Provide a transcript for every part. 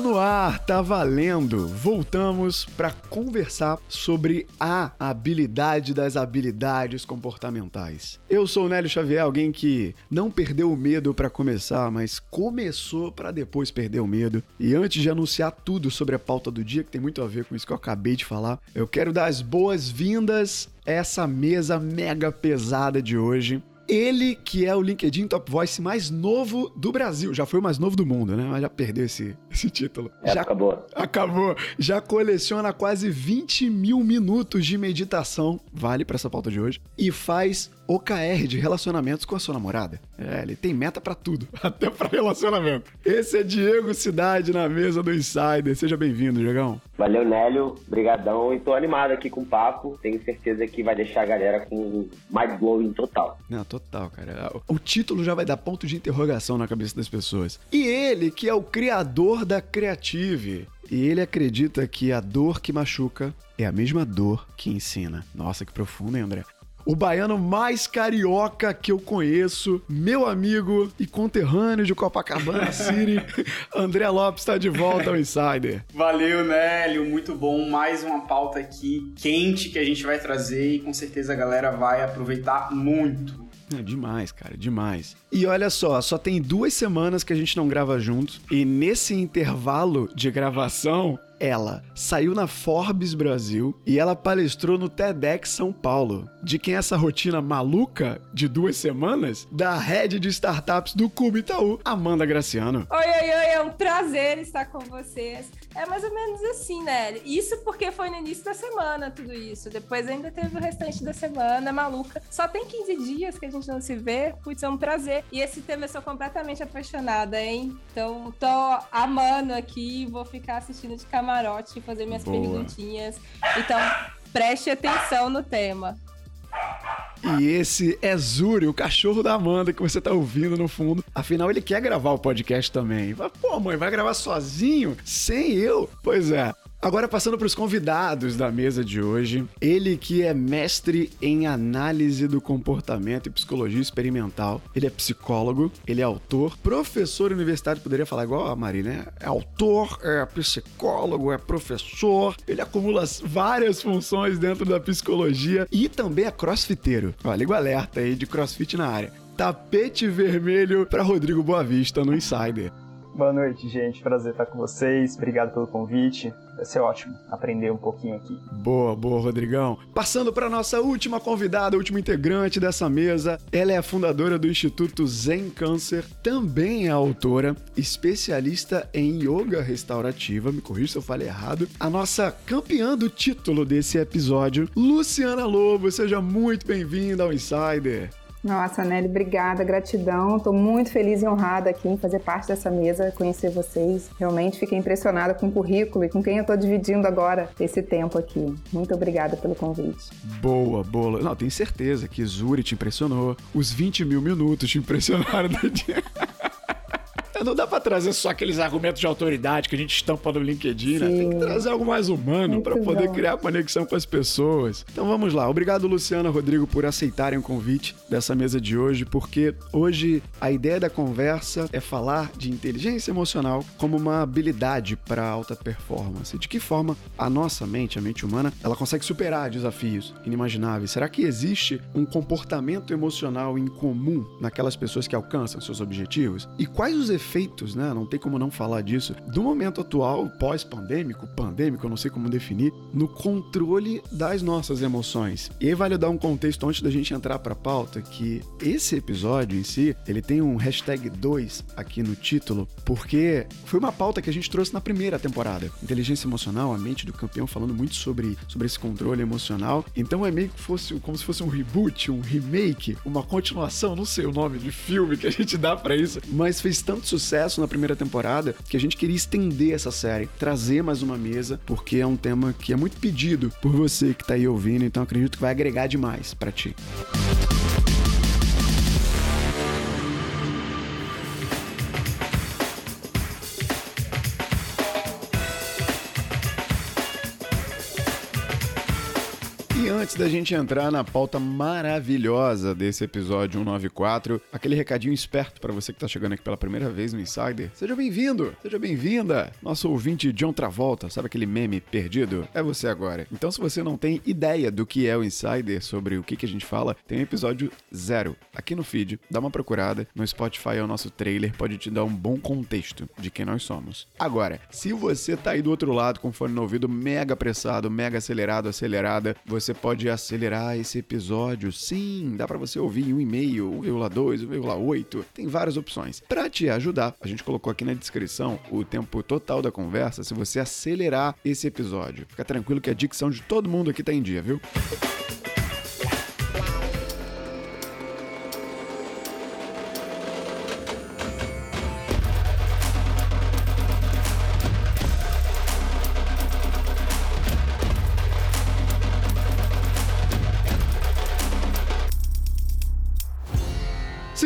Tá no ar, tá valendo. Voltamos para conversar sobre a habilidade das habilidades comportamentais. Eu sou o Nélio Xavier, alguém que não perdeu o medo para começar, mas começou para depois perder o medo. E antes de anunciar tudo sobre a pauta do dia, que tem muito a ver com isso que eu acabei de falar, eu quero dar as boas-vindas essa mesa mega pesada de hoje. Ele que é o LinkedIn Top Voice mais novo do Brasil. Já foi o mais novo do mundo, né? Mas já perdeu esse, esse título. É, já acabou. Acabou. Já coleciona quase 20 mil minutos de meditação. Vale para essa pauta de hoje. E faz OKR de relacionamentos com a sua namorada. É, ele tem meta para tudo, até para relacionamento. Esse é Diego Cidade na mesa do Insider. Seja bem-vindo, Diegão. Valeu, Nélio. Brigadão. E tô animado aqui com o papo. Tenho certeza que vai deixar a galera com mind blowing total. Não, total, cara. O título já vai dar ponto de interrogação na cabeça das pessoas. E ele, que é o criador da Creative. E ele acredita que a dor que machuca é a mesma dor que ensina. Nossa, que profundo, hein, André? O baiano mais carioca que eu conheço, meu amigo e conterrâneo de Copacabana City, André Lopes está de volta ao Insider. Valeu, Nélio, muito bom. Mais uma pauta aqui quente que a gente vai trazer e com certeza a galera vai aproveitar muito. É demais, cara, demais. E olha só, só tem duas semanas que a gente não grava juntos. E nesse intervalo de gravação, ela saiu na Forbes Brasil e ela palestrou no TEDx São Paulo. De quem é essa rotina maluca de duas semanas? Da head de startups do Cubo Itaú, Amanda Graciano. Oi, oi, oi, é um prazer estar com vocês. É mais ou menos assim, né? Isso porque foi no início da semana tudo isso. Depois ainda teve o restante da semana, maluca. Só tem 15 dias que a gente não se vê. Putz, é um prazer. E esse tema eu sou completamente apaixonada, hein? Então tô amando aqui, vou ficar assistindo de camarote e fazer minhas Boa. perguntinhas. Então, preste atenção no tema. E esse é Zuri, o cachorro da Amanda que você tá ouvindo no fundo. Afinal, ele quer gravar o podcast também. Pô, mãe, vai gravar sozinho? Sem eu? Pois é. Agora passando para os convidados da mesa de hoje, ele que é mestre em análise do comportamento e psicologia experimental. Ele é psicólogo, ele é autor, professor universitário, poderia falar igual a Mari, né? É autor, é psicólogo, é professor. Ele acumula várias funções dentro da psicologia e também é crossfiteiro. Ó, liga o alerta aí de crossfit na área. Tapete vermelho para Rodrigo Boavista no Insider. Boa noite, gente. Prazer estar com vocês. Obrigado pelo convite. Vai ser ótimo aprender um pouquinho aqui. Boa, boa, Rodrigão. Passando para nossa última convidada, última integrante dessa mesa. Ela é a fundadora do Instituto Zen Câncer, também é autora, especialista em yoga restaurativa. Me corrija se eu falei errado. A nossa campeã do título desse episódio, Luciana Lobo. Seja muito bem-vinda ao Insider. Nossa, Nelly, obrigada, gratidão. Estou muito feliz e honrada aqui em fazer parte dessa mesa, conhecer vocês. Realmente fiquei impressionada com o currículo e com quem eu estou dividindo agora esse tempo aqui. Muito obrigada pelo convite. Boa, boa. Não, tenho certeza que Zuri te impressionou. Os 20 mil minutos te impressionaram. Não dá para trazer só aqueles argumentos de autoridade que a gente estampa no LinkedIn, né? Tem que trazer algo mais humano para poder bom. criar conexão com as pessoas. Então vamos lá. Obrigado, Luciana Rodrigo, por aceitarem o convite dessa mesa de hoje, porque hoje a ideia da conversa é falar de inteligência emocional como uma habilidade para alta performance. De que forma a nossa mente, a mente humana, ela consegue superar desafios inimagináveis? Será que existe um comportamento emocional em comum naquelas pessoas que alcançam seus objetivos? E quais os efeitos né? Não tem como não falar disso, do momento atual, pós-pandêmico, pandêmico, eu não sei como definir, no controle das nossas emoções. E aí vale dar um contexto antes da gente entrar para a pauta que esse episódio em si, ele tem um hashtag 2 aqui no título, porque foi uma pauta que a gente trouxe na primeira temporada. Inteligência emocional, a mente do campeão falando muito sobre, sobre esse controle emocional. Então é meio que fosse como se fosse um reboot, um remake, uma continuação, não sei o nome de filme que a gente dá para isso, mas fez tanto sucesso na primeira temporada que a gente queria estender essa série, trazer mais uma mesa, porque é um tema que é muito pedido por você que tá aí ouvindo, então acredito que vai agregar demais para ti. Antes da gente entrar na pauta maravilhosa desse episódio 194, aquele recadinho esperto para você que tá chegando aqui pela primeira vez no Insider. Seja bem-vindo, seja bem-vinda. Nosso ouvinte John Travolta, sabe aquele meme perdido? É você agora. Então, se você não tem ideia do que é o Insider, sobre o que, que a gente fala, tem um episódio zero aqui no feed. Dá uma procurada. No Spotify é o nosso trailer, pode te dar um bom contexto de quem nós somos. Agora, se você tá aí do outro lado com fone no ouvido mega apressado, mega acelerado, acelerada, você pode acelerar esse episódio. Sim, dá para você ouvir em 1,5, 1,2, 1,8. Tem várias opções. Para te ajudar, a gente colocou aqui na descrição o tempo total da conversa se você acelerar esse episódio. Fica tranquilo que a dicção de todo mundo aqui tá em dia, viu?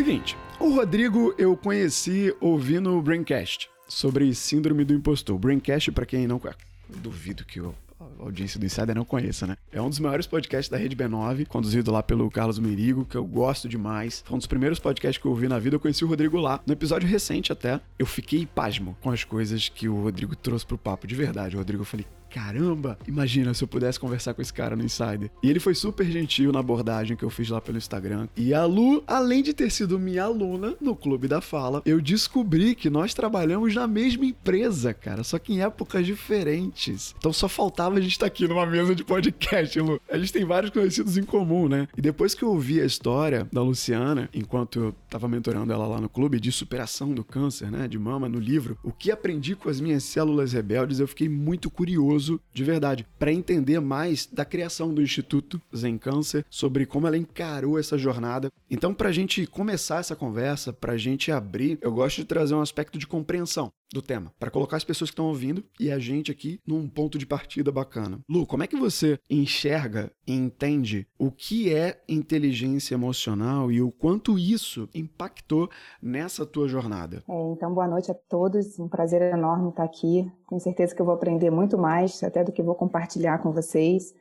Seguinte, o Rodrigo eu conheci ouvindo o Braincast sobre síndrome do impostor. Braincast, para quem não conhece, duvido que o a audiência do Insider não conheça, né? É um dos maiores podcasts da Rede B9, conduzido lá pelo Carlos Merigo, que eu gosto demais. Foi um dos primeiros podcasts que eu ouvi na vida, eu conheci o Rodrigo lá. No episódio recente até, eu fiquei pasmo com as coisas que o Rodrigo trouxe pro papo, de verdade. O Rodrigo, eu falei, caramba, imagina se eu pudesse conversar com esse cara no Insider. E ele foi super gentil na abordagem que eu fiz lá pelo Instagram. E a Lu, além de ter sido minha aluna no Clube da Fala, eu descobri que nós trabalhamos na mesma empresa, cara, só que em épocas diferentes. Então só faltava a gente estar aqui numa mesa de podcast, Lu. A gente tem vários conhecidos em comum, né? E depois que eu ouvi a história da Luciana, enquanto eu tava mentorando ela lá no clube de superação do câncer, né, de mama, no livro, o que aprendi com as minhas células rebeldes, eu fiquei muito curioso de verdade, para entender mais da criação do Instituto Zen Câncer, sobre como ela encarou essa jornada. Então, para a gente começar essa conversa, para a gente abrir, eu gosto de trazer um aspecto de compreensão do tema, para colocar as pessoas que estão ouvindo e a gente aqui num ponto de partida bacana. Lu, como é que você enxerga e entende o que é inteligência emocional e o quanto isso impactou nessa tua jornada? É, então, boa noite a todos. Um prazer enorme estar aqui. Tenho certeza que eu vou aprender muito mais, até do que vou compartilhar com vocês.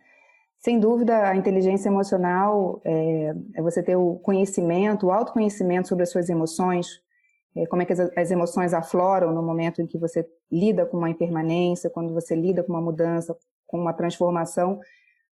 Sem dúvida, a inteligência emocional é, é você ter o conhecimento, o autoconhecimento sobre as suas emoções, como é que as, as, emoções afloram no momento em que você lida com uma impermanência, quando você lida com uma mudança, com uma transformação,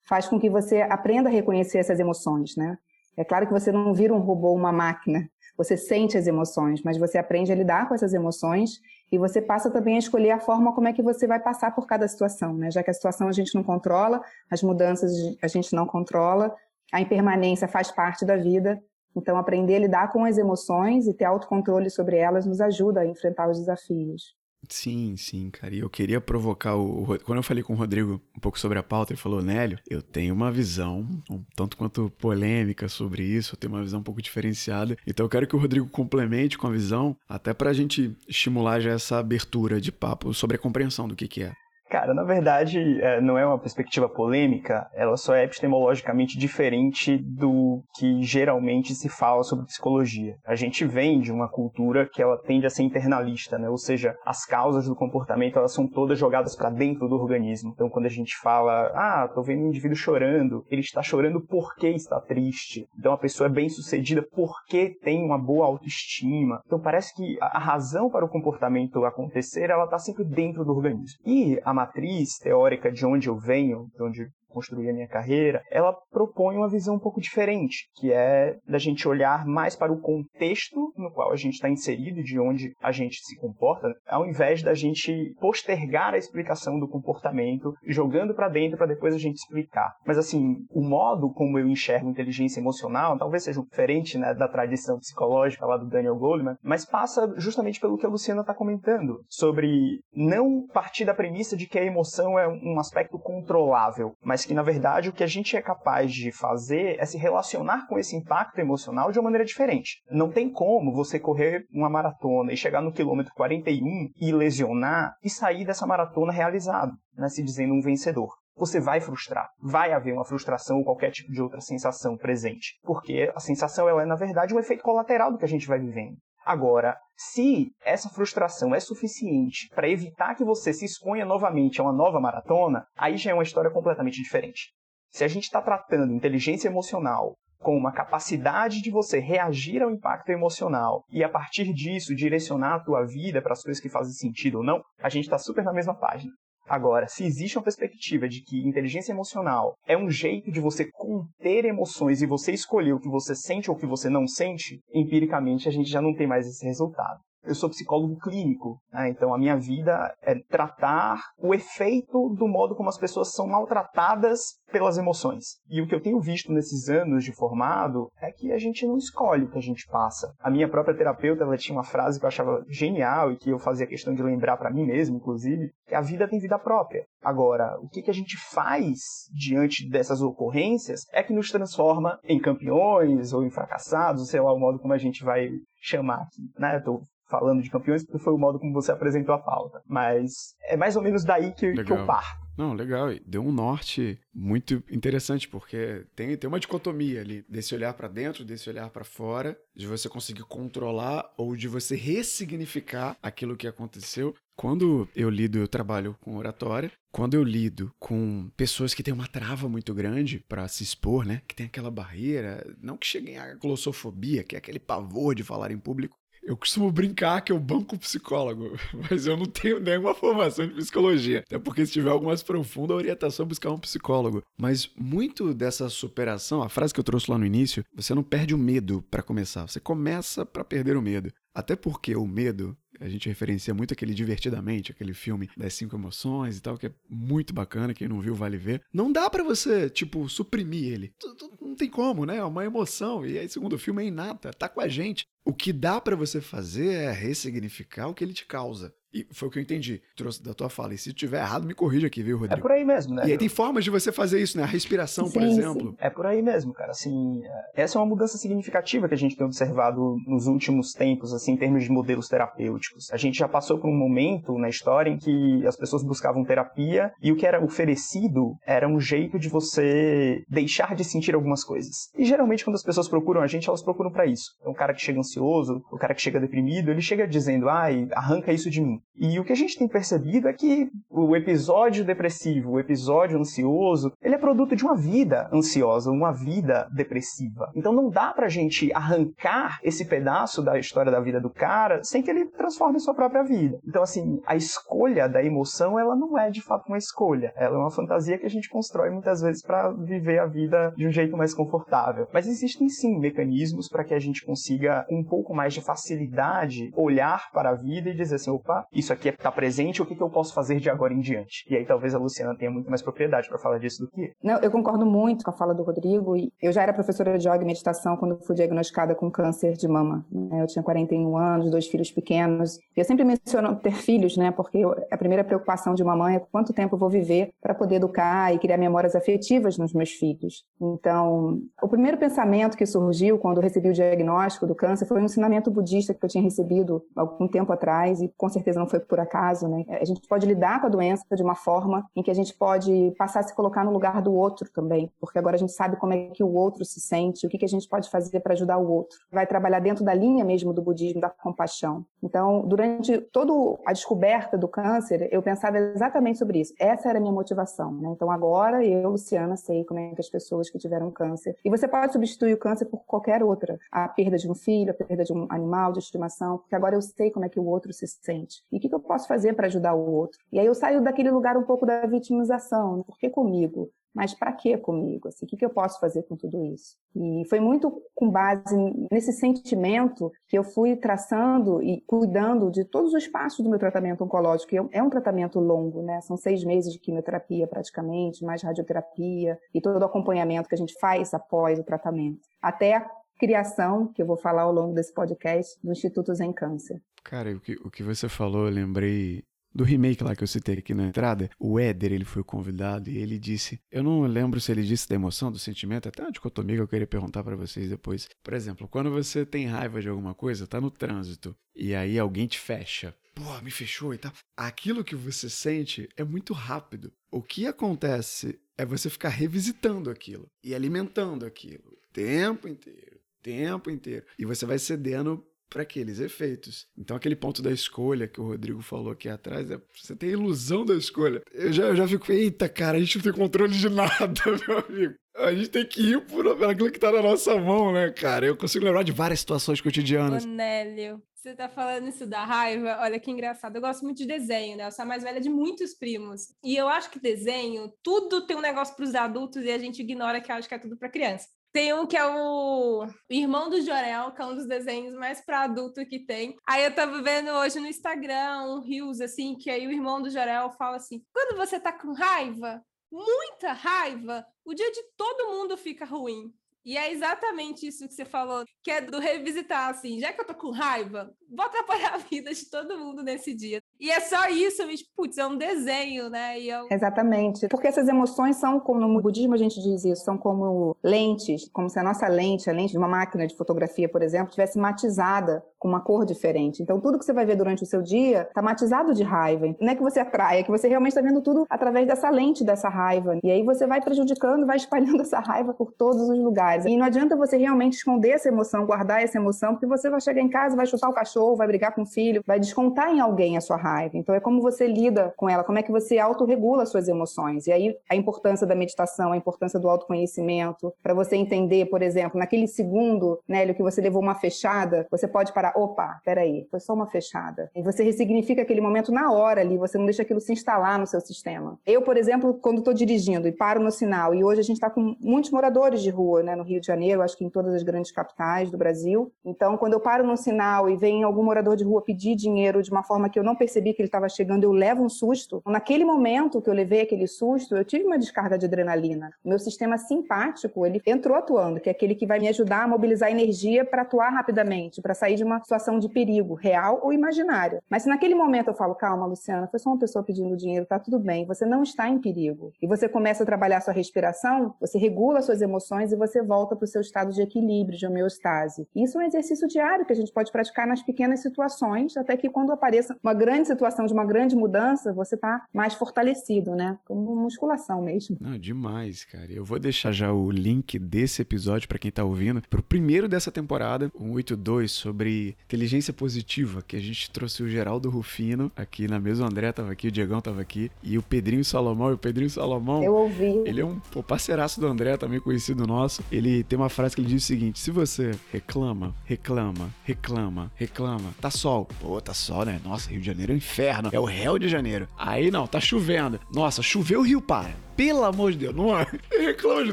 faz com que você aprenda a reconhecer essas emoções, né? É claro que você não vira um robô, uma máquina, você sente as emoções, mas você aprende a lidar com essas emoções e você passa também a escolher a forma como é que você vai passar por cada situação, né? Já que a situação a gente não controla, as mudanças a gente não controla, a impermanência faz parte da vida, então, aprender a lidar com as emoções e ter autocontrole sobre elas nos ajuda a enfrentar os desafios. Sim, sim, cara. E eu queria provocar o. Quando eu falei com o Rodrigo um pouco sobre a pauta, ele falou: Nélio, eu tenho uma visão um tanto quanto polêmica sobre isso, eu tenho uma visão um pouco diferenciada. Então eu quero que o Rodrigo complemente com a visão, até pra gente estimular já essa abertura de papo sobre a compreensão do que, que é. Cara, na verdade, é, não é uma perspectiva polêmica, ela só é epistemologicamente diferente do que geralmente se fala sobre psicologia. A gente vem de uma cultura que ela tende a ser internalista, né? Ou seja, as causas do comportamento elas são todas jogadas para dentro do organismo. Então, quando a gente fala, ah, tô vendo um indivíduo chorando, ele está chorando porque está triste. Então, a pessoa é bem sucedida porque tem uma boa autoestima. Então, parece que a razão para o comportamento acontecer, ela está sempre dentro do organismo. E a matriz teórica de onde eu venho, de onde construir a minha carreira, ela propõe uma visão um pouco diferente, que é da gente olhar mais para o contexto no qual a gente está inserido, de onde a gente se comporta, ao invés da gente postergar a explicação do comportamento, jogando para dentro para depois a gente explicar. Mas assim, o modo como eu enxergo inteligência emocional talvez seja diferente né, da tradição psicológica lá do Daniel Goleman, mas passa justamente pelo que a Luciana está comentando, sobre não partir da premissa de que a emoção é um aspecto controlável, mas que na verdade o que a gente é capaz de fazer é se relacionar com esse impacto emocional de uma maneira diferente. Não tem como você correr uma maratona e chegar no quilômetro 41 e lesionar e sair dessa maratona realizado, né, se dizendo um vencedor você vai frustrar. Vai haver uma frustração ou qualquer tipo de outra sensação presente. Porque a sensação ela é, na verdade, um efeito colateral do que a gente vai vivendo. Agora, se essa frustração é suficiente para evitar que você se exponha novamente a uma nova maratona, aí já é uma história completamente diferente. Se a gente está tratando inteligência emocional com uma capacidade de você reagir ao impacto emocional e a partir disso direcionar a tua vida para as coisas que fazem sentido ou não, a gente está super na mesma página. Agora, se existe uma perspectiva de que inteligência emocional é um jeito de você conter emoções e você escolher o que você sente ou o que você não sente, empiricamente a gente já não tem mais esse resultado. Eu sou psicólogo clínico, né? então a minha vida é tratar o efeito do modo como as pessoas são maltratadas pelas emoções. E o que eu tenho visto nesses anos de formado é que a gente não escolhe o que a gente passa. A minha própria terapeuta ela tinha uma frase que eu achava genial e que eu fazia questão de lembrar para mim mesmo, inclusive, que a vida tem vida própria. Agora, o que, que a gente faz diante dessas ocorrências é que nos transforma em campeões ou em fracassados, sei lá o modo como a gente vai chamar aqui. Né? Eu tô falando de campeões, porque foi o modo como você apresentou a pauta. Mas é mais ou menos daí que, que eu parto. Não, legal. Deu um norte muito interessante, porque tem, tem uma dicotomia ali, desse olhar para dentro, desse olhar para fora, de você conseguir controlar ou de você ressignificar aquilo que aconteceu. Quando eu lido, eu trabalho com oratória. Quando eu lido com pessoas que têm uma trava muito grande para se expor, né? Que tem aquela barreira, não que cheguem à glossofobia, que é aquele pavor de falar em público, eu costumo brincar que eu banco psicólogo, mas eu não tenho nenhuma formação de psicologia. Até porque se tiver algo mais a orientação buscar um psicólogo. Mas muito dessa superação, a frase que eu trouxe lá no início, você não perde o medo para começar, você começa para perder o medo. Até porque o medo, a gente referencia muito aquele Divertidamente, aquele filme das cinco emoções e tal, que é muito bacana, quem não viu vale ver. Não dá para você, tipo, suprimir ele. Não tem como, né? É uma emoção. E aí, segundo o filme, é inata, tá com a gente. O que dá para você fazer é ressignificar o que ele te causa. E foi o que eu entendi. Trouxe da tua fala. E se tiver errado, me corrija aqui, viu, Rodrigo? É por aí mesmo, né? E aí tem formas de você fazer isso, né? A respiração, sim, por exemplo. Sim. É por aí mesmo, cara. Assim, é, essa é uma mudança significativa que a gente tem observado nos últimos tempos, assim, em termos de modelos terapêuticos. A gente já passou por um momento na história em que as pessoas buscavam terapia e o que era oferecido era um jeito de você deixar de sentir algumas coisas. E geralmente quando as pessoas procuram a gente, elas procuram para isso. Então, o cara que chega ansioso, o cara que chega deprimido, ele chega dizendo, ai, arranca isso de mim. E o que a gente tem percebido é que o episódio depressivo, o episódio ansioso, ele é produto de uma vida ansiosa, uma vida depressiva. Então não dá pra gente arrancar esse pedaço da história da vida do cara sem que ele transforme sua própria vida. Então assim, a escolha da emoção, ela não é de fato uma escolha. Ela é uma fantasia que a gente constrói muitas vezes para viver a vida de um jeito mais confortável. Mas existem sim mecanismos para que a gente consiga com um pouco mais de facilidade olhar para a vida e dizer assim, opa, isso aqui está presente, o que, que eu posso fazer de agora em diante? E aí talvez a Luciana tenha muito mais propriedade para falar disso do que. Não, eu concordo muito com a fala do Rodrigo. Eu já era professora de yoga e meditação quando fui diagnosticada com câncer de mama. Né? Eu tinha 41 anos, dois filhos pequenos. Eu sempre menciono ter filhos, né? Porque a primeira preocupação de uma mãe é quanto tempo eu vou viver para poder educar e criar memórias afetivas nos meus filhos. Então, o primeiro pensamento que surgiu quando eu recebi o diagnóstico do câncer foi um ensinamento budista que eu tinha recebido algum tempo atrás e com certeza não foi por acaso, né? A gente pode lidar com a doença de uma forma em que a gente pode passar a se colocar no lugar do outro também, porque agora a gente sabe como é que o outro se sente, o que, que a gente pode fazer para ajudar o outro. Vai trabalhar dentro da linha mesmo do budismo da compaixão. Então, durante toda a descoberta do câncer, eu pensava exatamente sobre isso. Essa era a minha motivação, né? Então, agora eu, Luciana, sei como é que as pessoas que tiveram câncer. E você pode substituir o câncer por qualquer outra. A perda de um filho, a perda de um animal de estimação, porque agora eu sei como é que o outro se sente. E o que, que eu posso fazer para ajudar o outro? E aí eu saio daquele lugar um pouco da vitimização. Por que comigo? Mas para que comigo? Assim, o que, que eu posso fazer com tudo isso? E foi muito com base nesse sentimento que eu fui traçando e cuidando de todos os passos do meu tratamento oncológico. É um tratamento longo, né? São seis meses de quimioterapia praticamente, mais radioterapia e todo o acompanhamento que a gente faz após o tratamento. Até a criação, que eu vou falar ao longo desse podcast, do Instituto Zen Câncer. Cara, o que, o que você falou, eu lembrei do remake lá que eu citei aqui na entrada, o Éder, ele foi convidado e ele disse, eu não lembro se ele disse da emoção, do sentimento, até uma dicotomia que eu queria perguntar para vocês depois. Por exemplo, quando você tem raiva de alguma coisa, tá no trânsito, e aí alguém te fecha, pô, me fechou e tal. Aquilo que você sente é muito rápido. O que acontece é você ficar revisitando aquilo e alimentando aquilo o tempo inteiro, tempo inteiro. E você vai cedendo para aqueles efeitos. Então, aquele ponto da escolha que o Rodrigo falou aqui atrás, é, você tem a ilusão da escolha. Eu já, eu já fico, eita, cara, a gente não tem controle de nada, meu amigo. A gente tem que ir por aquilo que tá na nossa mão, né, cara? Eu consigo lembrar de várias situações cotidianas. Ô, Nélio, você tá falando isso da raiva? Olha que engraçado. Eu gosto muito de desenho, né? Eu sou a mais velha de muitos primos. E eu acho que desenho, tudo tem um negócio pros adultos e a gente ignora que acha que é tudo pra criança. Tem um que é o Irmão do Jorel, que é um dos desenhos mais para adulto que tem. Aí eu tava vendo hoje no Instagram um Rios, assim, que aí o Irmão do Jorel fala assim: quando você tá com raiva, muita raiva, o dia de todo mundo fica ruim. E é exatamente isso que você falou, que é do revisitar, assim, já que eu tô com raiva, vou atrapalhar a vida de todo mundo nesse dia. E é só isso, mas, putz, é um desenho, né? E eu... Exatamente. Porque essas emoções são, como no budismo a gente diz isso, são como lentes, como se a nossa lente, a lente de uma máquina de fotografia, por exemplo, tivesse matizada com uma cor diferente. Então, tudo que você vai ver durante o seu dia está matizado de raiva. Não é que você atrai, é que você realmente está vendo tudo através dessa lente, dessa raiva. E aí você vai prejudicando, vai espalhando essa raiva por todos os lugares. E não adianta você realmente esconder essa emoção, guardar essa emoção, porque você vai chegar em casa, vai chutar o cachorro, vai brigar com o filho, vai descontar em alguém a sua raiva. Então, é como você lida com ela, como é que você autorregula as suas emoções. E aí, a importância da meditação, a importância do autoconhecimento, para você entender, por exemplo, naquele segundo, Nélio, que você levou uma fechada, você pode parar opa, peraí, foi só uma fechada. E você ressignifica aquele momento na hora ali, você não deixa aquilo se instalar no seu sistema. Eu, por exemplo, quando estou dirigindo e paro no sinal, e hoje a gente está com muitos moradores de rua, né, no Rio de Janeiro, acho que em todas as grandes capitais do Brasil. Então, quando eu paro no sinal e vem algum morador de rua pedir dinheiro de uma forma que eu não percebi que ele estava chegando, eu levo um susto. Naquele momento que eu levei aquele susto, eu tive uma descarga de adrenalina. O meu sistema simpático, ele entrou atuando, que é aquele que vai me ajudar a mobilizar energia para atuar rapidamente, para sair de uma situação de perigo, real ou imaginário. Mas se naquele momento eu falo, calma, Luciana, foi só uma pessoa pedindo dinheiro, tá tudo bem, você não está em perigo. E você começa a trabalhar sua respiração, você regula suas emoções e você volta para o seu estado de equilíbrio, de homeostase. Isso é um exercício diário que a gente pode praticar nas pequenas situações, até que quando apareça uma grande situação de uma grande mudança, você tá mais fortalecido, né? Como musculação mesmo. Não, demais, cara. Eu vou deixar já o link desse episódio para quem tá ouvindo, pro primeiro dessa temporada, o 82 sobre inteligência positiva, que a gente trouxe o Geraldo Rufino aqui na mesa. O André tava aqui, o Diegão tava aqui, e o Pedrinho Salomão. E o Pedrinho Salomão. Eu ouvi. Ele é um pô, parceiraço do André, também conhecido nosso. Ele tem uma frase que ele diz o seguinte: se você reclama, reclama, reclama, reclama, tá sol. Pô, tá sol, né? Nossa, Rio de Janeiro é inferno. É o réu de janeiro. Aí não, tá chovendo. Nossa, choveu o rio para. Pelo amor de Deus, não é? Reclama de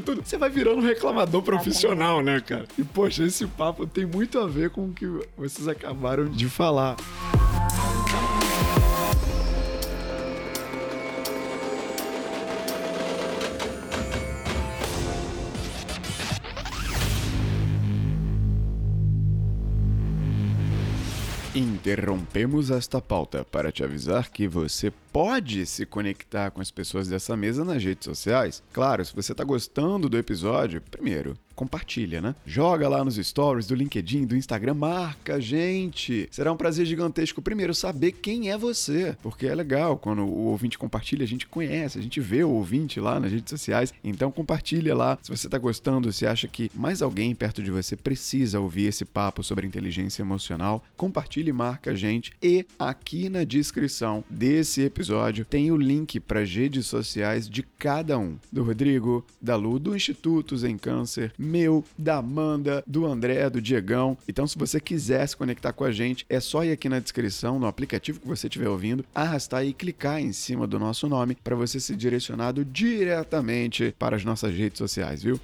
tudo. Você vai virando um reclamador profissional, né, cara? E, poxa, esse papo tem muito a ver com o que vocês acabaram de falar. Interrompemos esta pauta para te avisar que você pode se conectar com as pessoas dessa mesa nas redes sociais. Claro, se você está gostando do episódio, primeiro, compartilha, né? Joga lá nos stories do LinkedIn, do Instagram, marca a gente. Será um prazer gigantesco, primeiro, saber quem é você, porque é legal quando o ouvinte compartilha, a gente conhece, a gente vê o ouvinte lá nas redes sociais. Então compartilha lá. Se você está gostando, se acha que mais alguém perto de você precisa ouvir esse papo sobre inteligência emocional, compartilha e marca a gente. E aqui na descrição desse episódio tem o link para as redes sociais de cada um. Do Rodrigo, da Lu, do Instituto Zen Câncer, meu, da Amanda, do André, do Diegão. Então, se você quiser se conectar com a gente, é só ir aqui na descrição, no aplicativo que você estiver ouvindo, arrastar e clicar em cima do nosso nome para você ser direcionado diretamente para as nossas redes sociais, viu?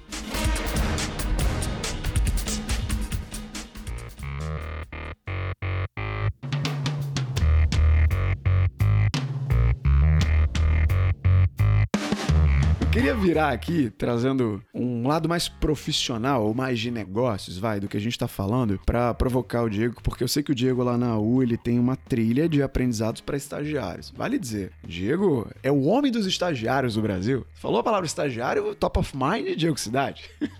Queria virar aqui trazendo um lado mais profissional ou mais de negócios, vai, do que a gente tá falando, para provocar o Diego, porque eu sei que o Diego lá na U, ele tem uma trilha de aprendizados para estagiários. Vale dizer, Diego é o homem dos estagiários do Brasil. Falou a palavra estagiário, top of mind, Diego Cidade.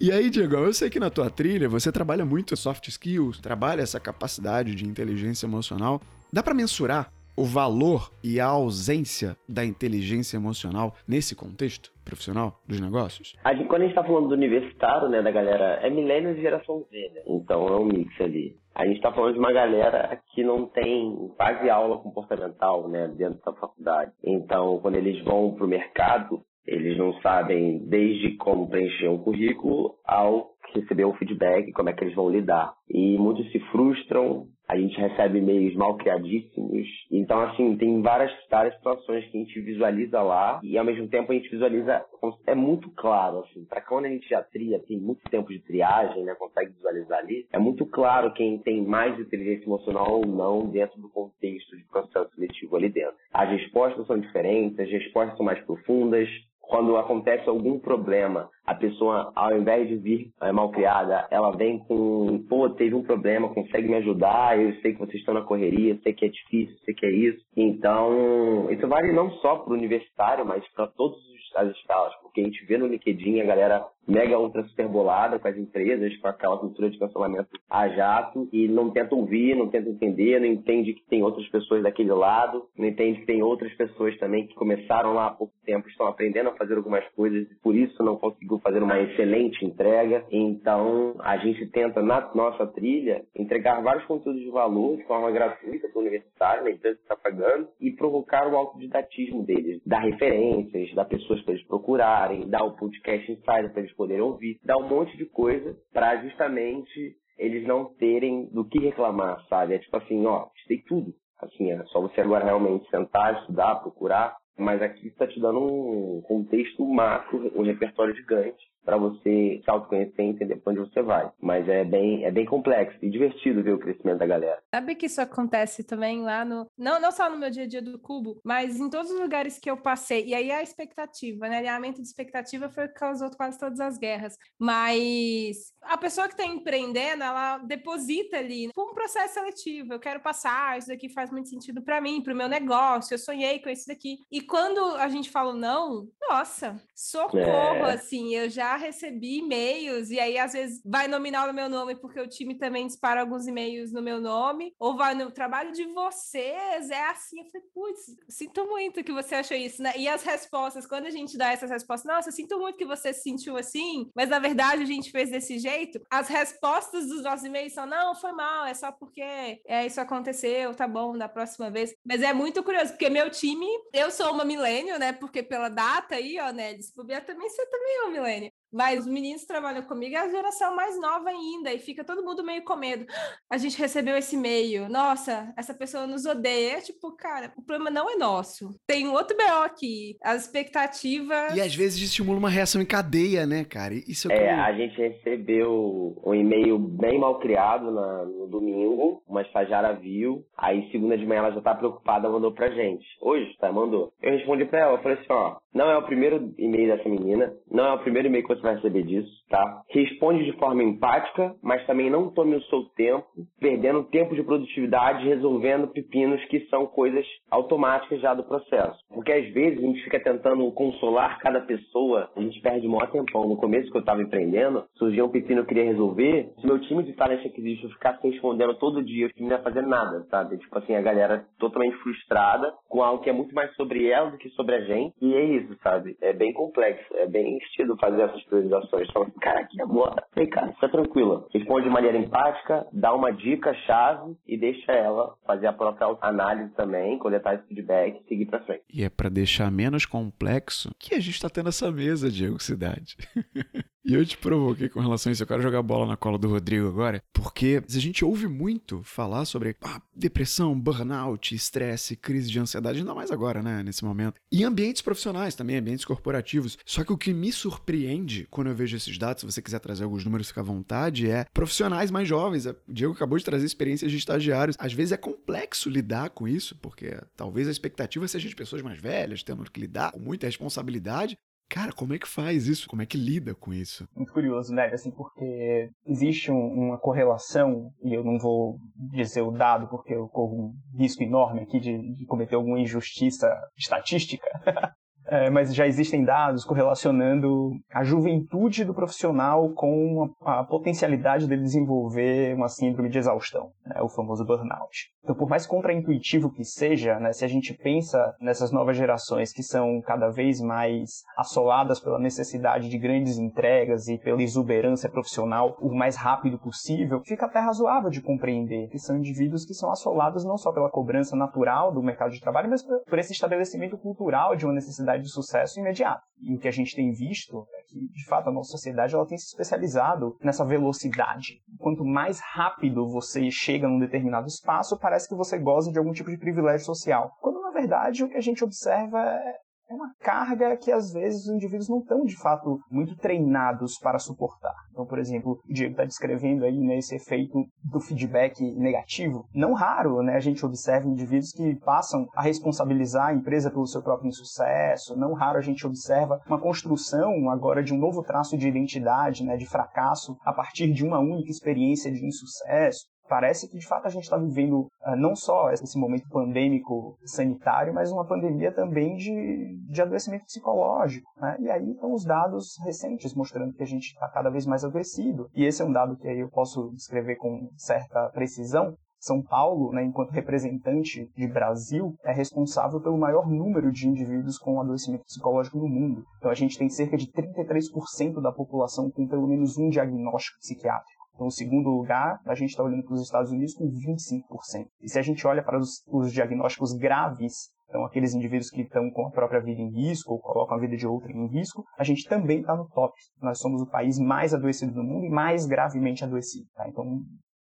E aí, Diego, eu sei que na tua trilha você trabalha muito soft skills, trabalha essa capacidade de inteligência emocional. Dá para mensurar o valor e a ausência da inteligência emocional nesse contexto profissional dos negócios? Quando a gente tá falando do universitário, né, da galera, é milênio e geração Z, né? Então é um mix ali. A gente está falando de uma galera que não tem quase aula comportamental, né, dentro da faculdade. Então, quando eles vão para o mercado, eles não sabem desde como preencher um currículo ao receber um feedback, como é que eles vão lidar. E muitos se frustram, a gente recebe e-mails mal criadíssimos. Então, assim, tem várias, várias situações que a gente visualiza lá e, ao mesmo tempo, a gente visualiza. É muito claro, assim, para quando a gente já tria, tem muito tempo de triagem, né, consegue visualizar ali, é muito claro quem tem mais inteligência emocional ou não dentro do contexto de processo seletivo ali dentro. As respostas são diferentes, as respostas são mais profundas, quando acontece algum problema, a pessoa, ao invés de vir é, mal criada, ela vem com, pô, teve um problema, consegue me ajudar, eu sei que vocês estão na correria, sei que é difícil, sei que é isso. Então, isso vale não só para o universitário, mas para todas as escalas, porque a gente vê no LinkedIn a galera mega ultra superbolada com as empresas, com aquela cultura de cancelamento a jato, e não tenta ouvir, não tenta entender, não entende que tem outras pessoas daquele lado, não entende que tem outras pessoas também que começaram lá há pouco tempo, estão aprendendo a fazer algumas coisas e por isso não conseguiu fazer uma excelente entrega. Então, a gente tenta, na nossa trilha, entregar vários conteúdos de valor de forma gratuita para o universitário, na empresa que está pagando, e provocar o autodidatismo deles, dar referências, dar pessoas para eles procurarem, dar o podcast insider para eles poderem ouvir, dar um monte de coisa para justamente eles não terem do que reclamar, sabe? É tipo assim, ó, sei tudo. Assim, é só você agora realmente sentar, estudar, procurar. Mas aqui está te dando um contexto macro, um repertório gigante para você se autoconhecer e entender para onde você vai. Mas é bem, é bem complexo e divertido ver o crescimento da galera. Sabe que isso acontece também lá no. Não, não só no meu dia a dia do Cubo, mas em todos os lugares que eu passei. E aí a expectativa, né? Alinhamento de expectativa foi o que causou quase todas as guerras. Mas a pessoa que está empreendendo, ela deposita ali um processo seletivo. Eu quero passar, isso daqui faz muito sentido para mim, para o meu negócio. Eu sonhei com isso daqui. E quando a gente fala não, nossa, socorro, é. assim, eu já recebi e-mails, e aí às vezes vai nominal no meu nome, porque o time também dispara alguns e-mails no meu nome, ou vai no trabalho de vocês, é assim. Eu falei, putz, sinto muito que você achou isso, né? E as respostas, quando a gente dá essas respostas, nossa, sinto muito que você se sentiu assim, mas na verdade a gente fez desse jeito. As respostas dos nossos e-mails são, não, foi mal, é só porque é, isso aconteceu, tá bom, da próxima vez. Mas é muito curioso, porque meu time, eu sou uma milênio, né? Porque pela data aí, ó, né? Se também, você também é um milênio. Mas os meninos que trabalham comigo é a geração mais nova ainda, e fica todo mundo meio com medo. A gente recebeu esse e-mail, nossa, essa pessoa nos odeia. É tipo, cara, o problema não é nosso. Tem um outro BO aqui. As expectativas. E às vezes estimula uma reação em cadeia, né, cara? Isso é, é a gente recebeu um e-mail bem mal criado na, no domingo, uma estagiária viu, aí segunda de manhã ela já tá preocupada, mandou pra gente. Hoje, tá? Mandou. Eu respondi pra ela, eu falei assim, ó, não é o primeiro e-mail dessa menina, não é o primeiro e-mail que você vai receber disso, tá? Responde de forma empática, mas também não tome o seu tempo, perdendo tempo de produtividade resolvendo pepinos que são coisas automáticas já do processo. Porque às vezes a gente fica tentando consolar cada pessoa, a gente perde maior tempão. No começo que eu estava empreendendo, surgia um pepino que eu queria resolver, se meu time de talent acquisition ficasse respondendo todo dia, time não ia fazer nada, sabe? Tipo assim, a galera totalmente frustrada com algo que é muito mais sobre ela do que sobre a gente. E é isso, sabe? É bem complexo, é bem estilo fazer essas priorizações. Fala, cara, que amor. Falei, cara, fica tranquila. Responde de maneira empática, dá uma dica-chave e deixa ela fazer a própria análise também, coletar esse feedback e seguir pra frente. E é para deixar menos complexo que a gente tá tendo essa mesa, Diego Cidade. E eu te provoquei com relação a isso. Eu quero jogar bola na cola do Rodrigo agora, porque a gente ouve muito falar sobre ah, depressão, burnout, estresse, crise de ansiedade, ainda mais agora, né, nesse momento. E ambientes profissionais também, ambientes corporativos. Só que o que me surpreende quando eu vejo esses dados, se você quiser trazer alguns números, fica à vontade, é profissionais mais jovens. O Diego acabou de trazer experiências de estagiários. Às vezes é complexo lidar com isso, porque talvez a expectativa seja de pessoas mais velhas, tendo que lidar com muita responsabilidade, Cara, como é que faz isso? Como é que lida com isso? Muito curioso, né? Assim, porque existe um, uma correlação, e eu não vou dizer o dado porque eu corro um risco enorme aqui de, de cometer alguma injustiça estatística, É, mas já existem dados correlacionando a juventude do profissional com a, a potencialidade dele desenvolver uma síndrome de exaustão, né, o famoso burnout. Então, por mais contraintuitivo que seja, né, se a gente pensa nessas novas gerações que são cada vez mais assoladas pela necessidade de grandes entregas e pela exuberância profissional o mais rápido possível, fica até razoável de compreender que são indivíduos que são assolados não só pela cobrança natural do mercado de trabalho, mas por esse estabelecimento cultural de uma necessidade de sucesso imediato. E o que a gente tem visto é que, de fato, a nossa sociedade ela tem se especializado nessa velocidade. Quanto mais rápido você chega num determinado espaço, parece que você goza de algum tipo de privilégio social. Quando, na verdade, o que a gente observa é é uma carga que às vezes os indivíduos não estão de fato muito treinados para suportar. Então, por exemplo, o Diego está descrevendo aí né, esse efeito do feedback negativo. Não raro, né, a gente observa indivíduos que passam a responsabilizar a empresa pelo seu próprio insucesso. Não raro a gente observa uma construção agora de um novo traço de identidade, né, de fracasso, a partir de uma única experiência de insucesso parece que de fato a gente está vivendo uh, não só esse momento pandêmico sanitário, mas uma pandemia também de, de adoecimento psicológico. Né? E aí estão os dados recentes mostrando que a gente está cada vez mais adoecido. E esse é um dado que aí eu posso descrever com certa precisão. São Paulo, né, enquanto representante de Brasil, é responsável pelo maior número de indivíduos com adoecimento psicológico no mundo. Então a gente tem cerca de 33% da população com pelo menos um diagnóstico psiquiátrico. Então, o segundo lugar, a gente está olhando para os Estados Unidos com 25%. E se a gente olha para os, os diagnósticos graves, então aqueles indivíduos que estão com a própria vida em risco ou colocam a vida de outrem em risco, a gente também está no top. Nós somos o país mais adoecido do mundo e mais gravemente adoecido. Tá? Então,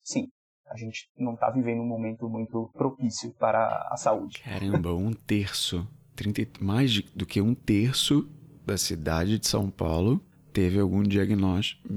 sim, a gente não está vivendo um momento muito propício para a saúde. Caramba, um terço, 30, mais do que um terço da cidade de São Paulo teve algum diagnóstico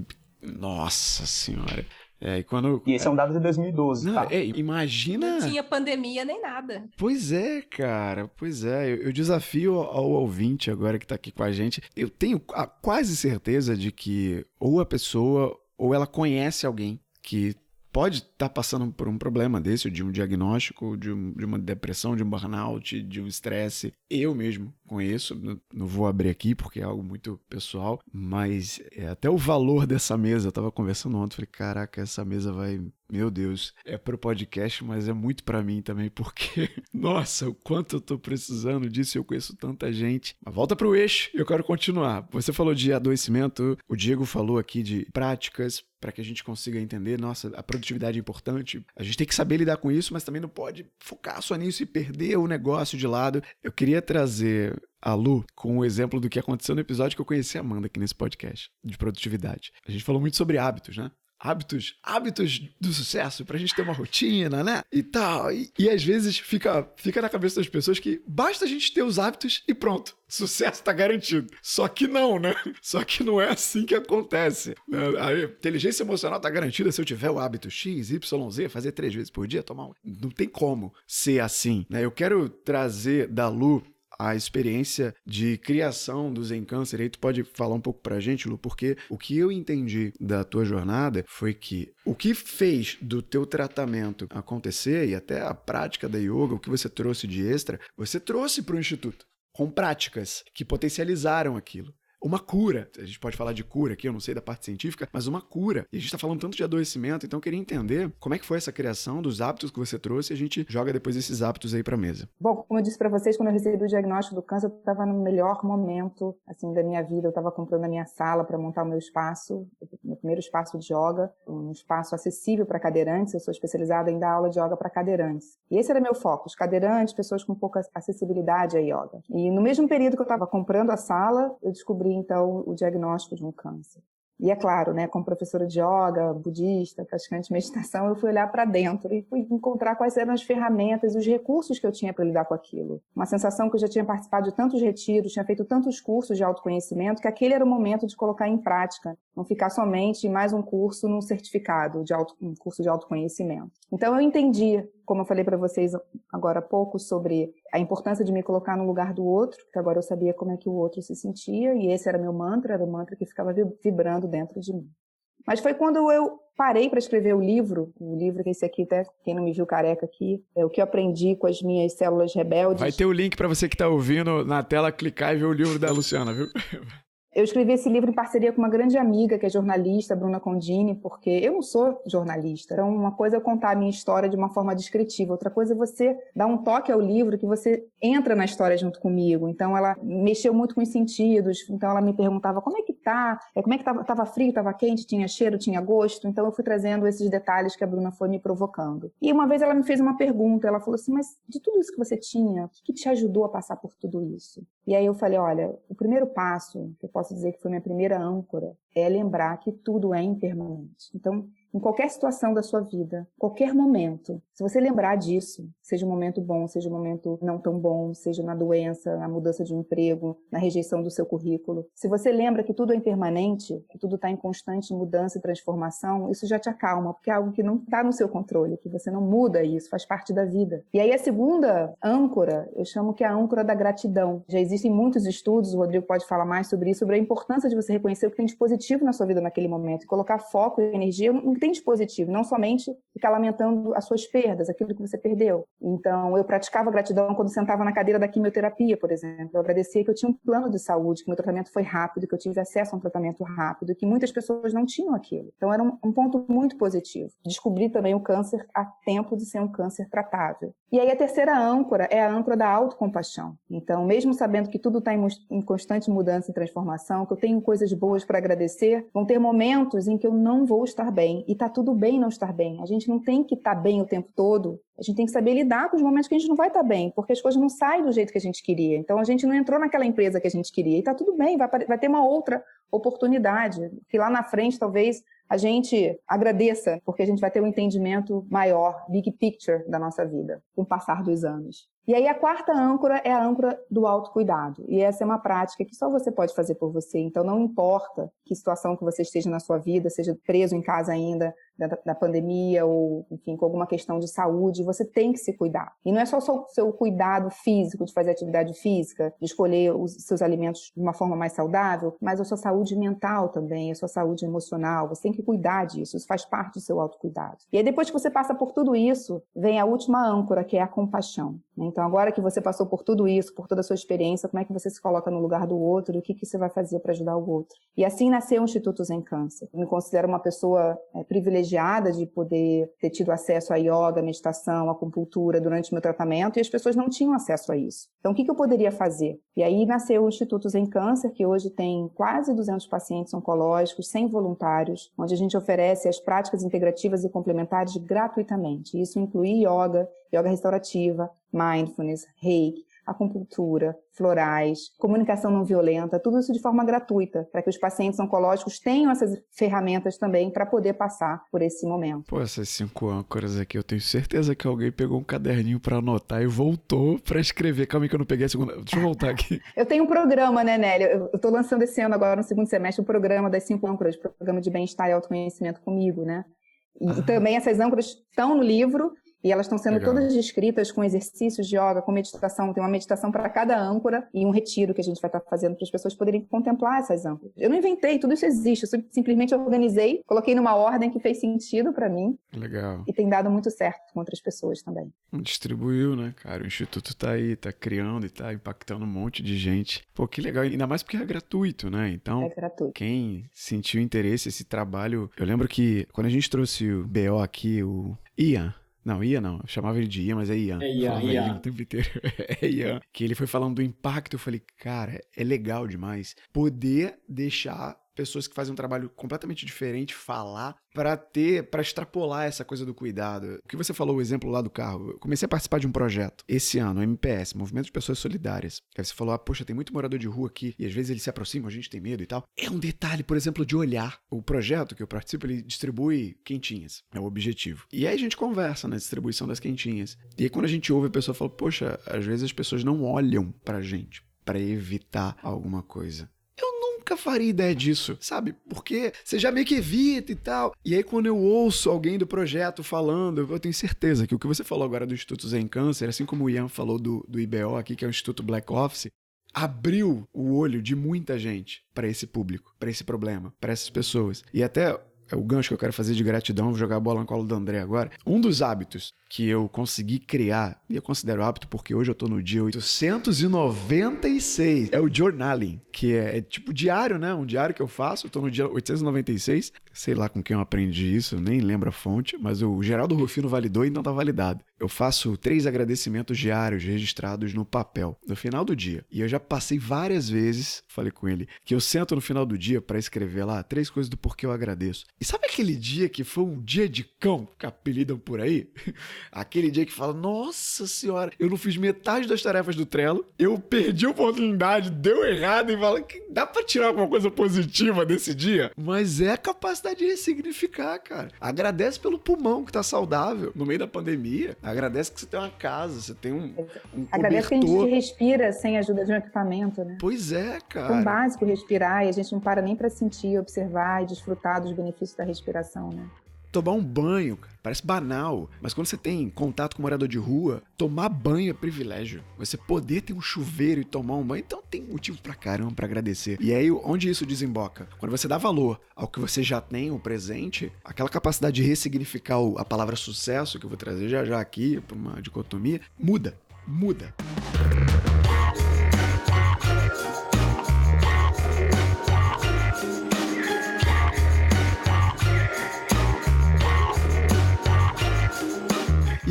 nossa senhora. É, e, quando, e esse é um dado de 2012, não, tá? É, imagina... Não tinha pandemia nem nada. Pois é, cara, pois é. Eu, eu desafio ao ouvinte agora que tá aqui com a gente. Eu tenho a, quase certeza de que ou a pessoa ou ela conhece alguém que pode estar tá passando por um problema desse, de um diagnóstico, de, um, de uma depressão, de um burnout, de um estresse. Eu mesmo conheço, não vou abrir aqui porque é algo muito pessoal, mas é, até o valor dessa mesa, eu estava conversando ontem, falei, caraca, essa mesa vai meu Deus, é pro podcast, mas é muito para mim também, porque, nossa, o quanto eu tô precisando disso, eu conheço tanta gente. Mas volta pro eixo, eu quero continuar. Você falou de adoecimento, o Diego falou aqui de práticas para que a gente consiga entender, nossa, a produtividade é importante. A gente tem que saber lidar com isso, mas também não pode focar só nisso e perder o negócio de lado. Eu queria trazer a Lu com o exemplo do que aconteceu no episódio que eu conheci a Amanda aqui nesse podcast de produtividade. A gente falou muito sobre hábitos, né? Hábitos, hábitos do sucesso, pra gente ter uma rotina, né? E tal. E, e, às vezes fica, fica na cabeça das pessoas que basta a gente ter os hábitos e pronto. Sucesso tá garantido. Só que não, né? Só que não é assim que acontece. A inteligência emocional tá garantida se eu tiver o hábito X, Y, Z, fazer três vezes por dia, tomar um. Não tem como ser assim, né? Eu quero trazer da Lu a experiência de criação do Zen Câncer. Aí tu pode falar um pouco pra gente, Lu, porque o que eu entendi da tua jornada foi que o que fez do teu tratamento acontecer e até a prática da yoga, o que você trouxe de extra, você trouxe para o instituto com práticas que potencializaram aquilo uma cura. A gente pode falar de cura aqui, eu não sei da parte científica, mas uma cura. E a gente está falando tanto de adoecimento, então eu queria entender como é que foi essa criação dos hábitos que você trouxe e a gente joga depois esses hábitos aí para mesa. Bom, como eu disse para vocês, quando eu recebi o diagnóstico do câncer, eu estava no melhor momento assim da minha vida. Eu estava comprando a minha sala para montar o meu espaço, meu primeiro espaço de yoga, um espaço acessível para cadeirantes. Eu sou especializada em dar aula de yoga para cadeirantes. E esse era meu foco, os cadeirantes, pessoas com pouca acessibilidade a yoga. E no mesmo período que eu estava comprando a sala, eu descobri então o diagnóstico de um câncer. E é claro, né, como professora de yoga, budista, praticante de meditação, eu fui olhar para dentro e fui encontrar quais eram as ferramentas e os recursos que eu tinha para lidar com aquilo. Uma sensação que eu já tinha participado de tantos retiros, tinha feito tantos cursos de autoconhecimento, que aquele era o momento de colocar em prática, não ficar somente mais um curso num certificado de auto, um curso de autoconhecimento. Então eu entendi, como eu falei para vocês agora há pouco sobre a importância de me colocar no lugar do outro, que agora eu sabia como é que o outro se sentia e esse era meu mantra, era o mantra que ficava vibrando dentro de mim. Mas foi quando eu parei para escrever o livro, o livro que esse aqui, até quem não me viu careca aqui, é o que eu aprendi com as minhas células rebeldes. Vai ter o link para você que está ouvindo na tela clicar e ver o livro da Luciana, viu? Eu escrevi esse livro em parceria com uma grande amiga, que é jornalista, Bruna Condini, porque eu não sou jornalista. Então, uma coisa é contar a minha história de uma forma descritiva, outra coisa é você dar um toque ao livro que você entra na história junto comigo. Então, ela mexeu muito com os sentidos. Então, ela me perguntava como é que tá, é, como é que tava, tava frio, tava quente, tinha cheiro, tinha gosto. Então, eu fui trazendo esses detalhes que a Bruna foi me provocando. E uma vez ela me fez uma pergunta, ela falou assim, mas de tudo isso que você tinha, o que, que te ajudou a passar por tudo isso? E aí eu falei, olha, o primeiro passo que eu posso posso dizer que foi minha primeira âncora, é lembrar que tudo é impermanente. Então, em qualquer situação da sua vida, qualquer momento, se você lembrar disso, seja um momento bom, seja um momento não tão bom, seja na doença, na mudança de emprego, na rejeição do seu currículo, se você lembra que tudo é impermanente, que tudo está em constante mudança e transformação, isso já te acalma, porque é algo que não está no seu controle, que você não muda isso, faz parte da vida. E aí a segunda âncora, eu chamo que é a âncora da gratidão. Já existem muitos estudos, o Rodrigo pode falar mais sobre isso, sobre a importância de você reconhecer o que tem de positivo na sua vida naquele momento, colocar foco e energia no tem positivo, não somente ficar lamentando as suas perdas, aquilo que você perdeu. Então, eu praticava gratidão quando sentava na cadeira da quimioterapia, por exemplo. Eu agradecia que eu tinha um plano de saúde, que meu tratamento foi rápido, que eu tive acesso a um tratamento rápido, que muitas pessoas não tinham aquilo. Então, era um, um ponto muito positivo. Descobri também o câncer a tempo de ser um câncer tratável. E aí, a terceira âncora é a âncora da autocompaixão. Então, mesmo sabendo que tudo está em, em constante mudança e transformação, que eu tenho coisas boas para agradecer, vão ter momentos em que eu não vou estar bem e tá tudo bem não estar bem. A gente não tem que estar tá bem o tempo todo. A gente tem que saber lidar com os momentos que a gente não vai estar tá bem, porque as coisas não saem do jeito que a gente queria. Então a gente não entrou naquela empresa que a gente queria. E tá tudo bem, vai, vai ter uma outra oportunidade, que lá na frente talvez a gente agradeça, porque a gente vai ter um entendimento maior, big picture da nossa vida, com o passar dos anos. E aí a quarta âncora é a âncora do autocuidado. E essa é uma prática que só você pode fazer por você. Então não importa que situação que você esteja na sua vida, seja preso em casa ainda da, da pandemia ou, enfim, com alguma questão de saúde, você tem que se cuidar. E não é só o seu cuidado físico de fazer atividade física, de escolher os seus alimentos de uma forma mais saudável, mas a sua saúde mental também, a sua saúde emocional. Você tem que cuidar disso. Isso faz parte do seu autocuidado. E aí depois que você passa por tudo isso, vem a última âncora, que é a compaixão. Então, agora que você passou por tudo isso, por toda a sua experiência, como é que você se coloca no lugar do outro o que, que você vai fazer para ajudar o outro? E assim nasceu o Instituto Zen Câncer. Eu me considero uma pessoa é, privilegiada de poder ter tido acesso a yoga, meditação, acupuntura durante o meu tratamento e as pessoas não tinham acesso a isso. Então, o que, que eu poderia fazer? E aí nasceu o Instituto Zen Câncer, que hoje tem quase 200 pacientes oncológicos, 100 voluntários, onde a gente oferece as práticas integrativas e complementares gratuitamente. Isso inclui yoga, yoga restaurativa, mindfulness, reiki, acupuntura, florais, comunicação não violenta, tudo isso de forma gratuita, para que os pacientes oncológicos tenham essas ferramentas também para poder passar por esse momento. Pô, essas cinco âncoras aqui, eu tenho certeza que alguém pegou um caderninho para anotar e voltou para escrever. Calma aí que eu não peguei a segunda. Deixa eu voltar aqui. eu tenho um programa, né, Nélia? Eu estou lançando esse ano agora, no segundo semestre, o um programa das cinco âncoras, programa de bem-estar e autoconhecimento comigo, né? E ah. também essas âncoras estão no livro, e elas estão sendo Legal. todas descritas com exercícios de yoga, com meditação. Tem uma meditação para cada âncora e um retiro que a gente vai estar tá fazendo para as pessoas poderem contemplar essas âncoras. Eu não inventei, tudo isso existe. Eu simplesmente organizei, coloquei numa ordem que fez sentido para mim. Legal. E tem dado muito certo com outras pessoas também. Distribuiu, né, cara? O Instituto está aí, está criando e está impactando um monte de gente. Pô, que legal. Ainda mais porque é gratuito, né? Então, é gratuito. quem sentiu interesse, esse trabalho. Eu lembro que quando a gente trouxe o BO aqui, o Ian não, Ian não. Eu chamava ele de Ian, mas é Ian. É Ian, Ian. o tempo inteiro. é Ian. Que ele foi falando do impacto. Eu falei, cara, é legal demais poder deixar pessoas que fazem um trabalho completamente diferente falar para ter, para extrapolar essa coisa do cuidado. O que você falou, o exemplo lá do carro. Eu comecei a participar de um projeto esse ano, MPS, Movimento de Pessoas Solidárias. Aí você falou, ah, poxa, tem muito morador de rua aqui e às vezes eles se aproximam, a gente tem medo e tal. É um detalhe, por exemplo, de olhar. O projeto que eu participo, ele distribui quentinhas. É o objetivo. E aí a gente conversa na distribuição das quentinhas. E aí quando a gente ouve, a pessoa fala, poxa, às vezes as pessoas não olham pra gente para evitar alguma coisa nunca faria ideia disso, sabe? Porque você já meio que evita e tal. E aí, quando eu ouço alguém do projeto falando, eu tenho certeza que o que você falou agora do Instituto Zen Câncer, assim como o Ian falou do, do IBO aqui, que é o Instituto Black Office, abriu o olho de muita gente para esse público, para esse problema, para essas pessoas. E até é o gancho que eu quero fazer de gratidão, vou jogar a bola no colo do André agora. Um dos hábitos que eu consegui criar, e eu considero hábito porque hoje eu tô no dia 896, é o journaling, que é, é, tipo diário, né? Um diário que eu faço, eu tô no dia 896, sei lá com quem eu aprendi isso, nem lembro a fonte, mas o Geraldo Rufino validou e então tá validado. Eu faço três agradecimentos diários registrados no papel, no final do dia. E eu já passei várias vezes, falei com ele, que eu sento no final do dia para escrever lá três coisas do porquê eu agradeço. E sabe aquele dia que foi um dia de cão, que apelidam por aí? aquele dia que fala, nossa senhora, eu não fiz metade das tarefas do Trello, eu perdi a oportunidade, deu errado e fala dá para tirar alguma coisa positiva desse dia? Mas é a capacidade de ressignificar, cara. Agradece pelo pulmão que tá saudável no meio da pandemia. Agradece que você tem uma casa, você tem um, um Agradece que a gente respira sem ajuda de um equipamento, né? Pois é, cara. É um básico respirar e a gente não para nem para sentir, observar e desfrutar dos benefícios da respiração, né? Tomar um banho. Parece banal, mas quando você tem contato com morador de rua, tomar banho é privilégio. Você poder ter um chuveiro e tomar um banho, então tem motivo pra caramba pra agradecer. E aí, onde isso desemboca? Quando você dá valor ao que você já tem, o presente, aquela capacidade de ressignificar a palavra sucesso, que eu vou trazer já já aqui, pra uma dicotomia, muda. Muda.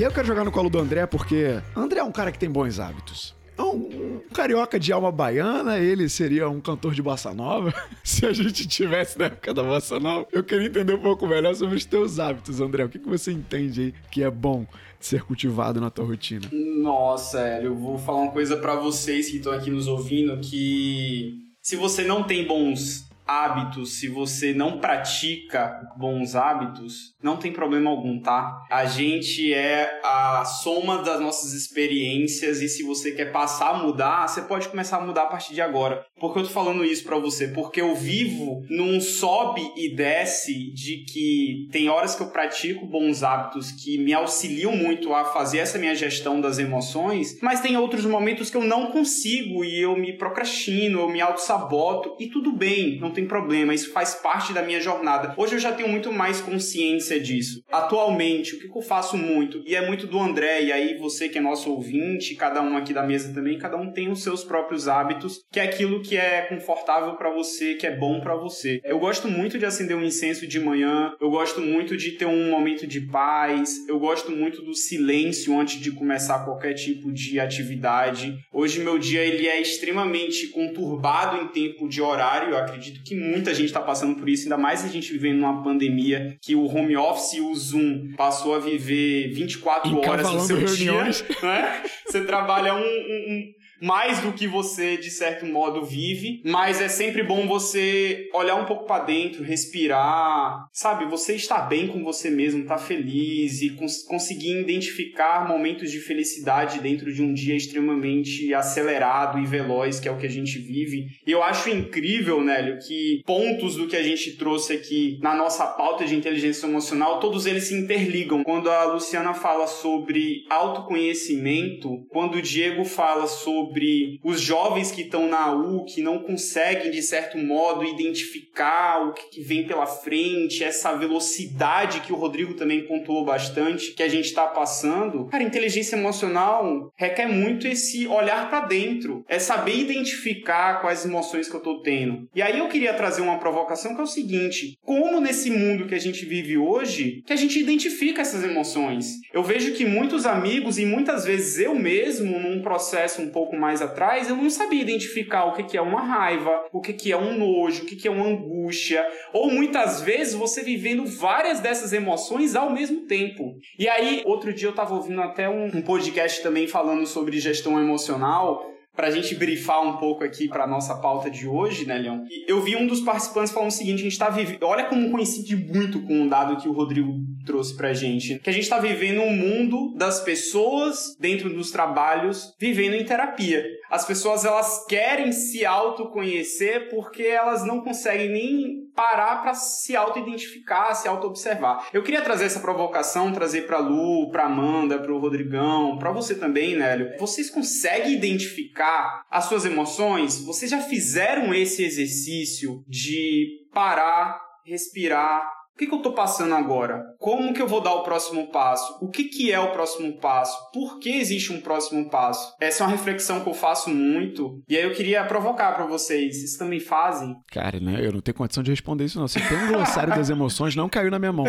Eu quero jogar no colo do André porque André é um cara que tem bons hábitos. É um, um, carioca de alma baiana, ele seria um cantor de bossa nova. Se a gente tivesse na época da bossa nova, eu queria entender um pouco melhor sobre os teus hábitos, André. O que, que você entende aí que é bom ser cultivado na tua rotina? Nossa, eu vou falar uma coisa para vocês que estão aqui nos ouvindo que se você não tem bons hábitos, se você não pratica bons hábitos, não tem problema algum, tá? A gente é a soma das nossas experiências e se você quer passar a mudar, você pode começar a mudar a partir de agora. Por que eu tô falando isso para você? Porque eu vivo num sobe e desce de que tem horas que eu pratico bons hábitos que me auxiliam muito a fazer essa minha gestão das emoções, mas tem outros momentos que eu não consigo e eu me procrastino, eu me auto-saboto e tudo bem, não tem problema, isso faz parte da minha jornada. Hoje eu já tenho muito mais consciência disso. Atualmente, o que eu faço muito, e é muito do André, e aí você que é nosso ouvinte, cada um aqui da mesa também, cada um tem os seus próprios hábitos, que é aquilo que é confortável para você, que é bom para você. Eu gosto muito de acender um incenso de manhã, eu gosto muito de ter um momento de paz, eu gosto muito do silêncio antes de começar qualquer tipo de atividade. Hoje meu dia ele é extremamente conturbado em tempo de horário, eu acredito que muita gente está passando por isso, ainda mais a gente vivendo numa pandemia que o home office e o Zoom passou a viver 24 horas no seu reuniões. dia. Né? Você trabalha um, um, mais do que você, de certo modo, vive, mas é sempre bom você olhar um pouco para dentro, respirar, sabe? Você estar bem com você mesmo, tá feliz e cons conseguir identificar momentos de felicidade dentro de um dia extremamente acelerado e veloz, que é o que a gente vive. E eu acho incrível, Nélio, que pontos do que a gente trouxe aqui na nossa pauta de inteligência emocional, todos eles se interligam. Quando a Luciana fala sobre autoconhecimento, quando o Diego fala sobre sobre os jovens que estão na U, que não conseguem, de certo modo, identificar o que vem pela frente, essa velocidade que o Rodrigo também pontuou bastante, que a gente está passando. Cara, inteligência emocional requer muito esse olhar para dentro, é saber identificar quais emoções que eu estou tendo. E aí eu queria trazer uma provocação que é o seguinte: como nesse mundo que a gente vive hoje, que a gente identifica essas emoções? Eu vejo que muitos amigos e muitas vezes eu mesmo, num processo um pouco mais atrás, eu não sabia identificar o que, é uma raiva, o que, é um nojo, o que, é uma angústia, ou muitas vezes você vivendo várias dessas emoções ao mesmo tempo. E aí, outro dia eu estava ouvindo até um, podcast também falando sobre gestão emocional, para a gente brifar um pouco aqui para nossa pauta de hoje, né, Leão? Eu vi um dos participantes falando o seguinte: a gente está vivendo. Olha como coincide muito com um dado que o Rodrigo trouxe para a gente, que a gente está vivendo um mundo das pessoas dentro dos trabalhos vivendo em terapia. As pessoas elas querem se autoconhecer porque elas não conseguem nem parar para se auto-identificar, se auto-observar. Eu queria trazer essa provocação, trazer para Lu, para Amanda, para o Rodrigão, para você também, Nélio. Vocês conseguem identificar as suas emoções? Vocês já fizeram esse exercício de parar, respirar, O que, que eu estou passando agora? Como que eu vou dar o próximo passo? O que, que é o próximo passo? Por que existe um próximo passo? Essa é uma reflexão que eu faço muito. E aí eu queria provocar para vocês. Vocês também fazem? Cara, né? Eu não tenho condição de responder isso, não. Você tem um glossário das emoções, não caiu na minha mão.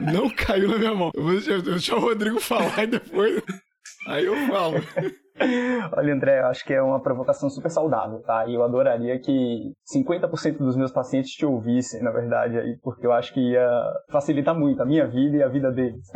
Não caiu na minha mão. Eu vou deixar o Rodrigo falar e depois. Aí eu falo. Olha, André, eu acho que é uma provocação super saudável, tá? E eu adoraria que 50% dos meus pacientes te ouvissem, na verdade, aí, porque eu acho que ia facilitar muito a minha vida e a vida deles.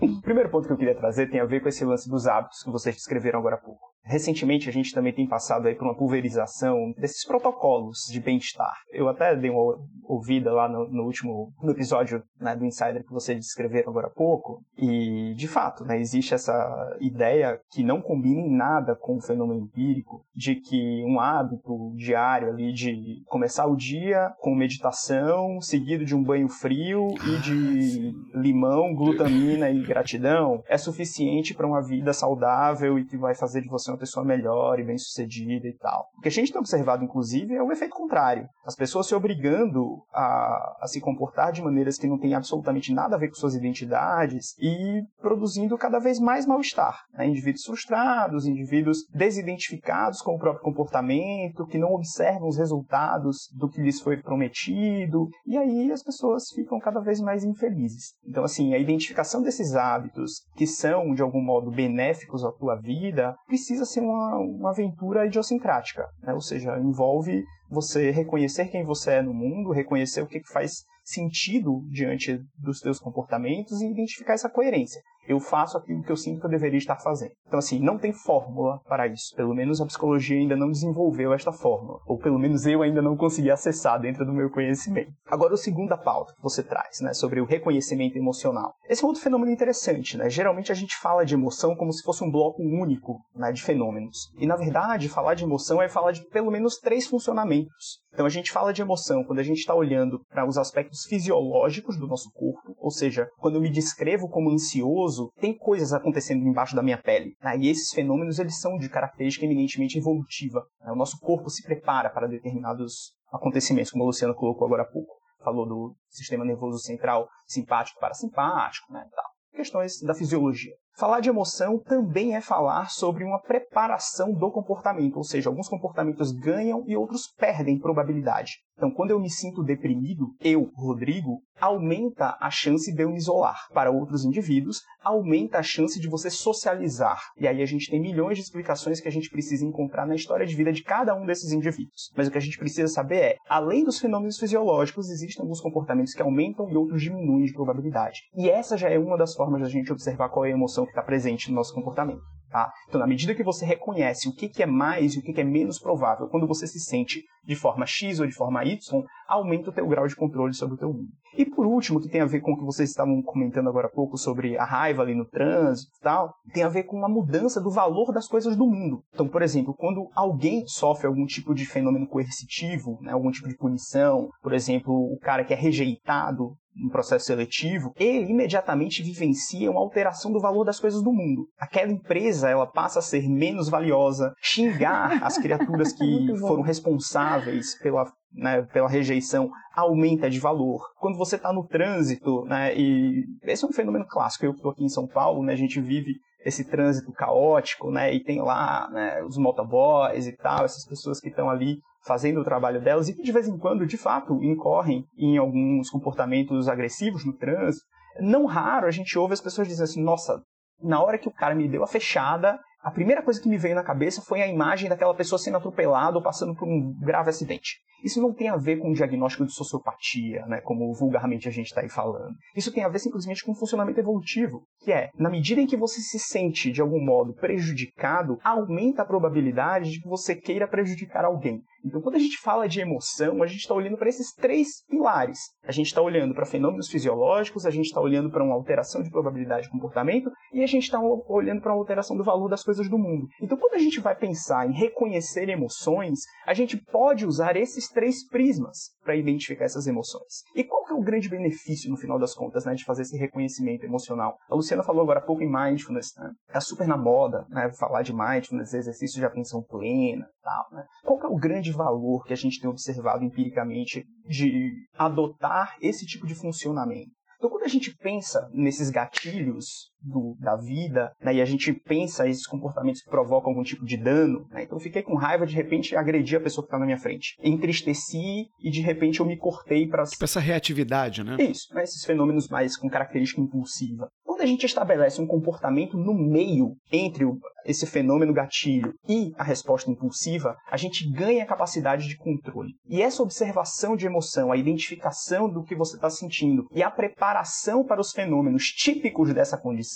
o primeiro ponto que eu queria trazer tem a ver com esse lance dos hábitos que vocês descreveram agora há pouco. Recentemente a gente também tem passado aí por uma pulverização desses protocolos de bem-estar. Eu até dei uma ouvida lá no, no último no episódio né, do Insider que vocês descreveram agora há pouco e de fato né, existe essa ideia que não combina em nada com o fenômeno empírico de que um hábito diário ali de começar o dia com meditação seguido de um banho frio e de limão, glutamina e gratidão é suficiente para uma vida saudável e que vai fazer de você uma pessoa melhor e bem-sucedida e tal. O que a gente tem observado, inclusive, é o efeito contrário. As pessoas se obrigando a, a se comportar de maneiras que não têm absolutamente nada a ver com suas identidades e produzindo cada vez mais mal-estar. Né? Indivíduos frustrados, indivíduos desidentificados com o próprio comportamento, que não observam os resultados do que lhes foi prometido, e aí as pessoas ficam cada vez mais infelizes. Então, assim, a identificação desses hábitos que são, de algum modo, benéficos à tua vida, precisa precisa ser uma, uma aventura idiosincrática, né? ou seja, envolve você reconhecer quem você é no mundo, reconhecer o que, que faz sentido diante dos seus comportamentos e identificar essa coerência. Eu faço aquilo que eu sinto que eu deveria estar fazendo. Então, assim, não tem fórmula para isso. Pelo menos a psicologia ainda não desenvolveu esta fórmula. Ou pelo menos eu ainda não consegui acessar dentro do meu conhecimento. Agora, o segunda pauta que você traz, né, sobre o reconhecimento emocional. Esse é outro fenômeno interessante, né? Geralmente a gente fala de emoção como se fosse um bloco único né, de fenômenos. E, na verdade, falar de emoção é falar de pelo menos três funcionamentos. Então a gente fala de emoção quando a gente está olhando para os aspectos fisiológicos do nosso corpo, ou seja, quando eu me descrevo como ansioso, tem coisas acontecendo embaixo da minha pele. Né? E esses fenômenos eles são de característica eminentemente evolutiva. Né? O nosso corpo se prepara para determinados acontecimentos, como a Luciana colocou agora há pouco. Falou do sistema nervoso central simpático parasimpático, né, tal. Questões da fisiologia. Falar de emoção também é falar sobre uma preparação do comportamento, ou seja, alguns comportamentos ganham e outros perdem probabilidade. Então, quando eu me sinto deprimido, eu, Rodrigo, aumenta a chance de eu me isolar. Para outros indivíduos, aumenta a chance de você socializar. E aí a gente tem milhões de explicações que a gente precisa encontrar na história de vida de cada um desses indivíduos. Mas o que a gente precisa saber é, além dos fenômenos fisiológicos, existem alguns comportamentos que aumentam e outros diminuem de probabilidade. E essa já é uma das formas da gente observar qual é a emoção que está presente no nosso comportamento. Tá? Então, na medida que você reconhece o que, é mais e o que, é menos provável, quando você se sente de forma X ou de forma Y, aumenta o teu grau de controle sobre o teu mundo. E por último, que tem a ver com o que vocês estavam comentando agora há pouco sobre a raiva ali no trânsito e tal, tem a ver com uma mudança do valor das coisas do mundo. Então, por exemplo, quando alguém sofre algum tipo de fenômeno coercitivo, né, algum tipo de punição, por exemplo, o cara que é rejeitado um processo seletivo, ele imediatamente vivencia uma alteração do valor das coisas do mundo. Aquela empresa, ela passa a ser menos valiosa, xingar as criaturas que foram responsáveis pela né, pela rejeição aumenta de valor. Quando você está no trânsito, né, e esse é um fenômeno clássico, eu estou aqui em São Paulo, né, a gente vive esse trânsito caótico, né, e tem lá né, os motoboys e tal, essas pessoas que estão ali fazendo o trabalho delas e que de vez em quando, de fato, incorrem em alguns comportamentos agressivos no trânsito. Não raro a gente ouve as pessoas dizendo assim: nossa, na hora que o cara me deu a fechada, a primeira coisa que me veio na cabeça foi a imagem daquela pessoa sendo atropelada ou passando por um grave acidente. Isso não tem a ver com o diagnóstico de sociopatia, né, como vulgarmente a gente está aí falando. Isso tem a ver simplesmente com o funcionamento evolutivo, que é, na medida em que você se sente de algum modo prejudicado, aumenta a probabilidade de que você queira prejudicar alguém. Então, quando a gente fala de emoção, a gente está olhando para esses três pilares. A gente está olhando para fenômenos fisiológicos, a gente está olhando para uma alteração de probabilidade de comportamento e a gente está olhando para uma alteração do valor das coisas do mundo. Então, quando a gente vai pensar em reconhecer emoções, a gente pode usar esses três prismas para identificar essas emoções. E qual é o grande benefício, no final das contas, né, de fazer esse reconhecimento emocional? A Luciana falou agora há pouco em mindfulness, né? Tá super na moda, né, falar de mindfulness, exercício de atenção plena, tal. Né? Qual é o grande valor que a gente tem observado empiricamente de adotar esse tipo de funcionamento? Então, quando a gente pensa nesses gatilhos do, da vida, né, e a gente pensa esses comportamentos que provocam algum tipo de dano, né, então eu fiquei com raiva, de repente agredi a pessoa que está na minha frente. Entristeci e de repente eu me cortei para. Tipo essa reatividade, né? Isso, né, esses fenômenos mais com característica impulsiva. Quando a gente estabelece um comportamento no meio entre o, esse fenômeno gatilho e a resposta impulsiva, a gente ganha a capacidade de controle. E essa observação de emoção, a identificação do que você está sentindo e a preparação para os fenômenos típicos dessa condição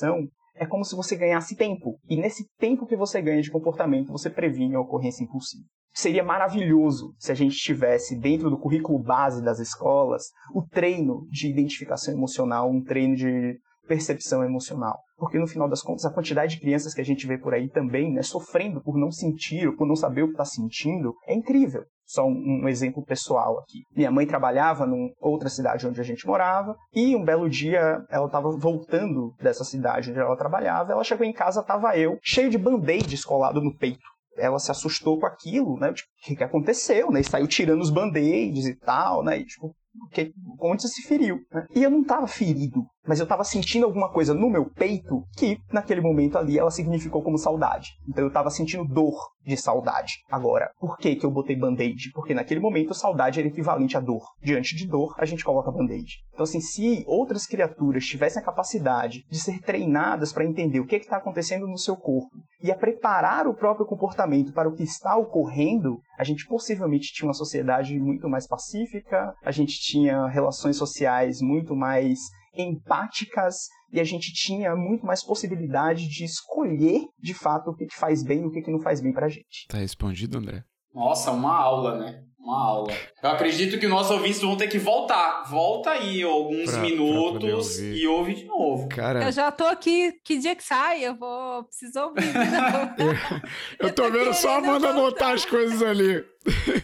é como se você ganhasse tempo. E nesse tempo que você ganha de comportamento, você previne a ocorrência impulsiva. Seria maravilhoso se a gente tivesse dentro do currículo base das escolas o treino de identificação emocional, um treino de percepção emocional. Porque no final das contas, a quantidade de crianças que a gente vê por aí também, né, sofrendo por não sentir ou por não saber o que está sentindo, é incrível. Só um, um, exemplo pessoal aqui. Minha mãe trabalhava em outra cidade onde a gente morava e um belo dia ela estava voltando dessa cidade onde ela trabalhava. Ela chegou em casa, estava eu, cheio de band-aids colado no peito. Ela se assustou com aquilo, né? Tipo, o que, que aconteceu, né? E saiu tirando os band-aids e tal, né? E, tipo, que, onde você se feriu. Né? E eu não estava ferido, mas eu estava sentindo alguma coisa no meu peito que, naquele momento ali, ela significou como saudade. Então eu estava sentindo dor de saudade. Agora, por que, que eu botei band-aid? Porque naquele momento saudade era equivalente à dor. Diante de dor, a gente coloca band-aid. Então, assim, se outras criaturas tivessem a capacidade de ser treinadas para entender o que está acontecendo no seu corpo e a preparar o próprio comportamento para o que está ocorrendo, a gente possivelmente tinha uma sociedade muito mais pacífica, a gente tinha relações sociais muito mais empáticas e a gente tinha muito mais possibilidade de escolher de fato o que, que faz bem e o que, que não faz bem pra gente. Tá respondido, André? Nossa, uma aula, né? Uma aula. Eu acredito que nossos ouvintes vão ter que voltar. Volta aí alguns pra, minutos pra e ouve de novo. Cara... Eu já tô aqui. Que dia que sai? Eu vou. Preciso ouvir. eu, eu tô vendo só a Amanda anotar as coisas ali.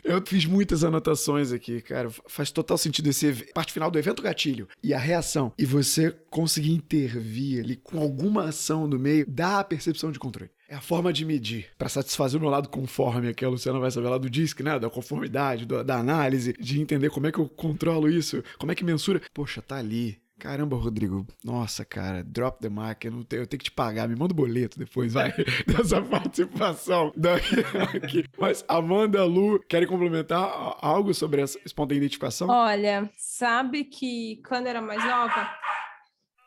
Eu fiz muitas anotações aqui, cara. Faz total sentido esse parte final do evento gatilho e a reação. E você conseguir intervir ali com alguma ação no meio dá a percepção de controle. É a forma de medir, para satisfazer o meu lado conforme, que a Luciana vai saber lá do DISC, né? Da conformidade, do, da análise, de entender como é que eu controlo isso, como é que mensura. Poxa, tá ali, Caramba, Rodrigo. Nossa, cara, drop the mic. Eu, tenho, eu tenho que te pagar. Me manda o boleto depois, vai, dessa participação daqui, aqui. Mas Amanda, Lu, querem complementar algo sobre essa espontânea identificação? Olha, sabe que quando era mais nova,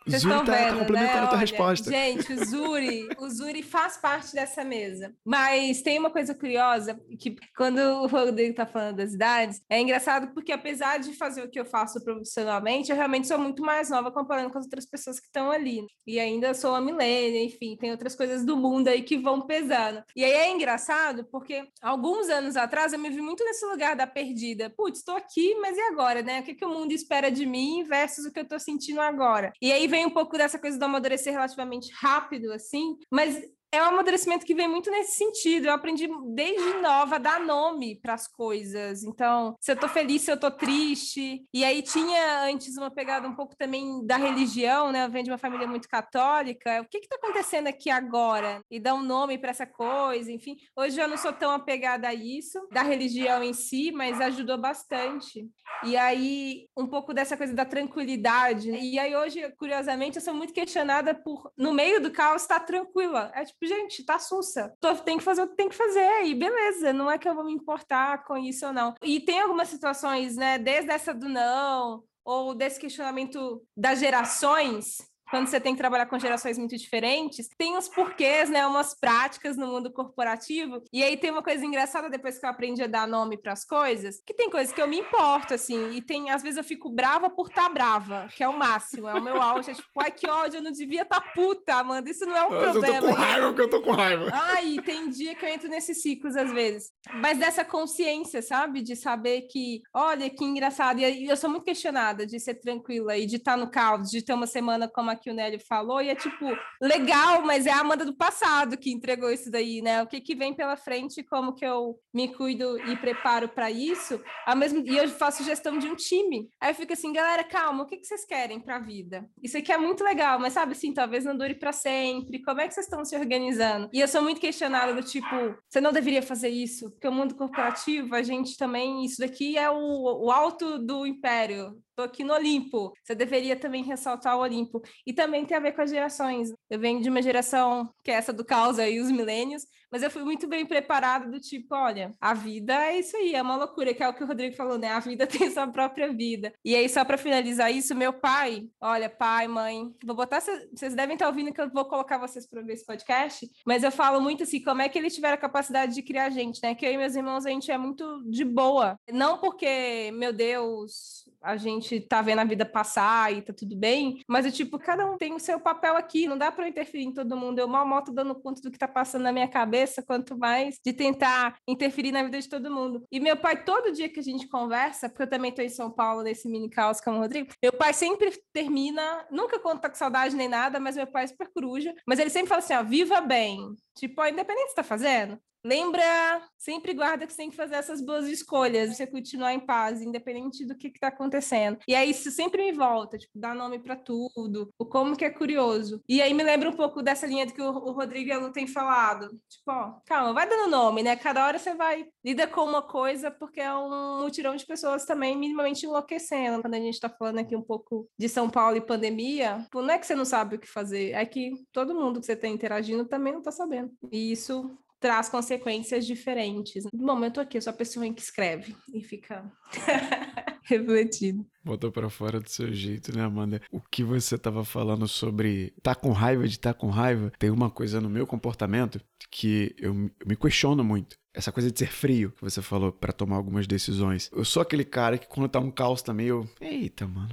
vocês Zuri tá vendo, complementando né? a tua Olha, resposta. Gente, o Zuri, o Zuri faz parte dessa mesa. Mas tem uma coisa curiosa, que quando o Rodrigo tá falando das idades, é engraçado porque apesar de fazer o que eu faço profissionalmente, eu realmente sou muito mais nova comparando com as outras pessoas que estão ali. E ainda sou uma milênia, enfim, tem outras coisas do mundo aí que vão pesando. E aí é engraçado porque alguns anos atrás eu me vi muito nesse lugar da perdida. Putz, estou aqui, mas e agora, né? O que, que o mundo espera de mim versus o que eu tô sentindo agora? E aí vem vem um pouco dessa coisa do amadurecer relativamente rápido, assim, mas é um amadurecimento que vem muito nesse sentido. Eu aprendi desde nova a dar nome para as coisas. Então, se eu tô feliz, se eu tô triste. E aí tinha antes uma pegada um pouco também da religião, né? Eu venho de uma família muito católica. O que que tá acontecendo aqui agora? E dar um nome para essa coisa, enfim. Hoje eu não sou tão apegada a isso, da religião em si, mas ajudou bastante. E aí, um pouco dessa coisa da tranquilidade. E aí, hoje, curiosamente, eu sou muito questionada por, no meio do caos, estar tá tranquila. É tipo, Tipo, gente, tá sussa. Tem que fazer o que tem que fazer. E beleza, não é que eu vou me importar com isso ou não. E tem algumas situações, né, desde essa do não, ou desse questionamento das gerações, quando você tem que trabalhar com gerações muito diferentes, tem uns porquês, né, umas práticas no mundo corporativo. E aí tem uma coisa engraçada depois que eu aprendi a dar nome para as coisas, que tem coisas que eu me importo assim, e tem às vezes eu fico brava por estar tá brava, que é o máximo, é o meu auge, é tipo, ai que ódio, eu não devia estar tá puta, Amanda, isso não é um Mas problema. Eu tô com raiva porque eu tô com raiva. Ai, tem dia que eu entro nesses ciclos às vezes. Mas dessa consciência, sabe, de saber que, olha que engraçado, e eu sou muito questionada de ser tranquila e de estar tá no caos, de ter uma semana como a que o Nélio falou, e é tipo, legal, mas é a Amanda do passado que entregou isso daí, né? O que, que vem pela frente, como que eu me cuido e preparo para isso, ao mesmo e eu faço gestão de um time. Aí eu fico assim, galera, calma, o que, que vocês querem para a vida? Isso aqui é muito legal, mas sabe assim, talvez não dure para sempre. Como é que vocês estão se organizando? E eu sou muito questionada do tipo, você não deveria fazer isso, porque o mundo corporativo, a gente também, isso daqui é o, o alto do império tô aqui no Olimpo. Você deveria também ressaltar o Olimpo. E também tem a ver com as gerações. Eu venho de uma geração que é essa do caos aí, os milênios, mas eu fui muito bem preparada do tipo, olha, a vida é isso aí, é uma loucura, que é o que o Rodrigo falou, né? A vida tem sua própria vida. E aí, só para finalizar isso, meu pai, olha, pai, mãe, vou botar, vocês devem estar ouvindo que eu vou colocar vocês para ver esse podcast, mas eu falo muito assim, como é que eles tiveram a capacidade de criar gente, né? Que eu e meus irmãos, a gente é muito de boa. Não porque, meu Deus, a gente tá vendo a vida passar e tá tudo bem, mas é tipo, cada um tem o seu papel aqui, não dá para interferir em todo mundo. Eu mal moto dando conta do que tá passando na minha cabeça, quanto mais de tentar interferir na vida de todo mundo. E meu pai, todo dia que a gente conversa, porque eu também tô em São Paulo nesse mini caos com o Rodrigo, meu pai sempre termina, nunca conta com saudade nem nada, mas meu pai é super coruja, mas ele sempre fala assim, ó, viva bem. Tipo, ó, independente do que você tá fazendo, Lembra, sempre guarda que você tem que fazer essas boas escolhas, você continuar em paz, independente do que está acontecendo. E aí isso sempre me volta, tipo, dar nome para tudo, o como que é curioso. E aí me lembra um pouco dessa linha do que o, o Rodrigo e a Lu tem falado. Tipo, ó, calma, vai dando nome, né? Cada hora você vai, lida com uma coisa, porque é um mutirão de pessoas também minimamente enlouquecendo. Quando a gente está falando aqui um pouco de São Paulo e pandemia, tipo, não é que você não sabe o que fazer, é que todo mundo que você está interagindo também não está sabendo. E isso traz consequências diferentes. No momento aqui, eu sou a pessoa que escreve e fica refletindo. Botou para fora do seu jeito, né, Amanda? O que você tava falando sobre tá com raiva de tá com raiva, tem uma coisa no meu comportamento que eu, eu me questiono muito. Essa coisa de ser frio que você falou para tomar algumas decisões. Eu sou aquele cara que quando tá um caos também eu, eita, mano,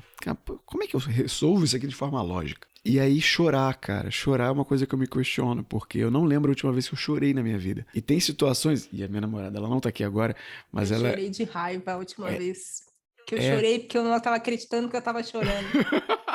como é que eu resolvo isso aqui de forma lógica? E aí chorar, cara. Chorar é uma coisa que eu me questiono, porque eu não lembro a última vez que eu chorei na minha vida. E tem situações, e a minha namorada, ela não tá aqui agora, mas eu ela. Eu chorei de raiva a última é... vez. Que eu é... chorei porque eu não tava acreditando que eu tava chorando.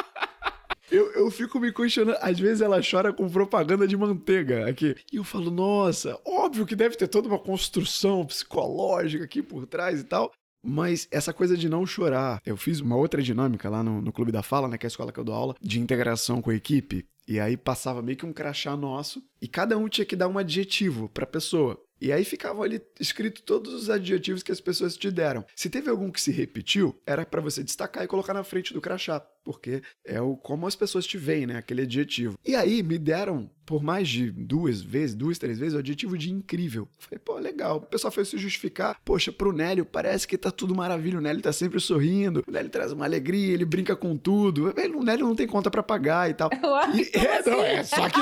Eu, eu fico me questionando. Às vezes ela chora com propaganda de manteiga aqui. E eu falo, nossa, óbvio que deve ter toda uma construção psicológica aqui por trás e tal. Mas essa coisa de não chorar, eu fiz uma outra dinâmica lá no, no Clube da Fala, né, que é a escola que eu dou aula, de integração com a equipe. E aí passava meio que um crachá nosso e cada um tinha que dar um adjetivo para pessoa. E aí ficavam ali escrito todos os adjetivos que as pessoas te deram. Se teve algum que se repetiu, era para você destacar e colocar na frente do crachá, porque é o como as pessoas te veem, né, aquele adjetivo. E aí me deram por mais de duas vezes, duas, três vezes, o adjetivo de incrível. Falei, pô, legal. O pessoal foi se justificar. Poxa, pro Nélio parece que tá tudo maravilha. O Nélio tá sempre sorrindo. O Nélio traz uma alegria, ele brinca com tudo. O Nélio não tem conta para pagar e tal. E, é, não, é, só que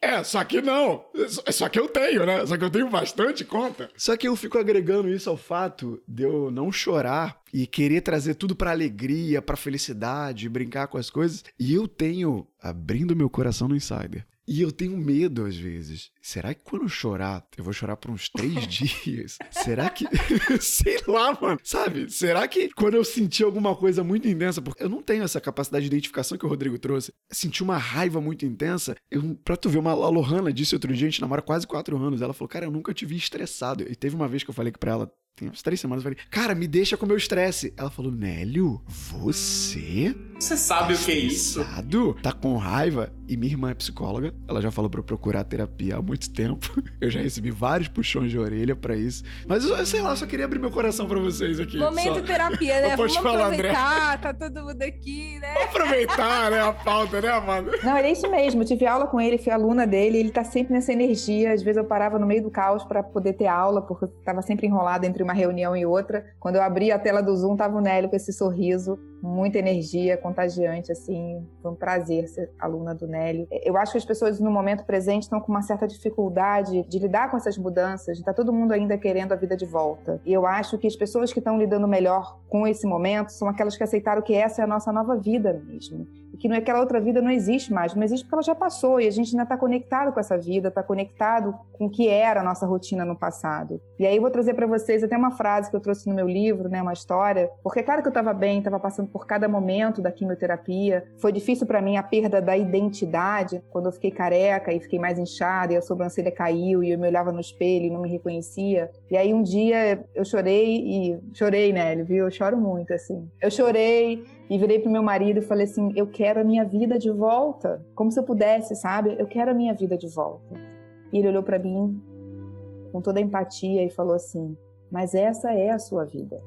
é, só que não. Só que eu tenho, né? Só que eu tenho bastante conta. Só que eu fico agregando isso ao fato de eu não chorar e querer trazer tudo para alegria, para felicidade, brincar com as coisas. E eu tenho abrindo meu coração no Insider. E eu tenho medo às vezes. Será que quando eu chorar, eu vou chorar por uns três dias? Será que. Sei lá, mano. Sabe? Será que quando eu sentir alguma coisa muito intensa, porque eu não tenho essa capacidade de identificação que o Rodrigo trouxe, sentir uma raiva muito intensa. Eu, pra tu ver, uma, a Lohana disse outro dia, a gente namora quase quatro anos. Ela falou, cara, eu nunca te vi estressado. E teve uma vez que eu falei pra ela, tem umas três semanas, eu falei, cara, me deixa com o meu estresse. Ela falou, Nélio, você? Você sabe tá o que é isso? Tá com raiva? E minha irmã é psicóloga, ela já falou pra eu procurar terapia há muito tempo. Eu já recebi vários puxões de orelha pra isso. Mas eu, sei lá, só queria abrir meu coração pra vocês aqui. Momento só. terapia, né? Vamos falar, aproveitar, André. tá todo mundo aqui, né? Vamos aproveitar, né, a pauta, né, Amanda? Não, é isso mesmo. Eu tive aula com ele, fui aluna dele, ele tá sempre nessa energia. Às vezes eu parava no meio do caos pra poder ter aula, porque eu tava sempre enrolada entre uma reunião e outra. Quando eu abri a tela do Zoom, tava o Nélio com esse sorriso, muita energia, contagiante, assim. Foi um prazer ser aluna do Nélio. Eu acho que as pessoas no momento presente estão com uma certa dificuldade de lidar com essas mudanças. Está todo mundo ainda querendo a vida de volta. E eu acho que as pessoas que estão lidando melhor com esse momento são aquelas que aceitaram que essa é a nossa nova vida mesmo que aquela outra vida não existe mais, não existe porque ela já passou e a gente ainda está conectado com essa vida, está conectado com o que era a nossa rotina no passado. E aí eu vou trazer para vocês até uma frase que eu trouxe no meu livro, né, uma história, porque é claro que eu estava bem, estava passando por cada momento da quimioterapia. Foi difícil para mim a perda da identidade, quando eu fiquei careca e fiquei mais inchada e a sobrancelha caiu e eu me olhava no espelho e não me reconhecia. E aí um dia eu chorei e chorei, né, viu? Eu choro muito assim. Eu chorei e virei pro meu marido e falei assim: "Eu quero a minha vida de volta", como se eu pudesse, sabe? Eu quero a minha vida de volta. E ele olhou para mim com toda a empatia e falou assim: "Mas essa é a sua vida".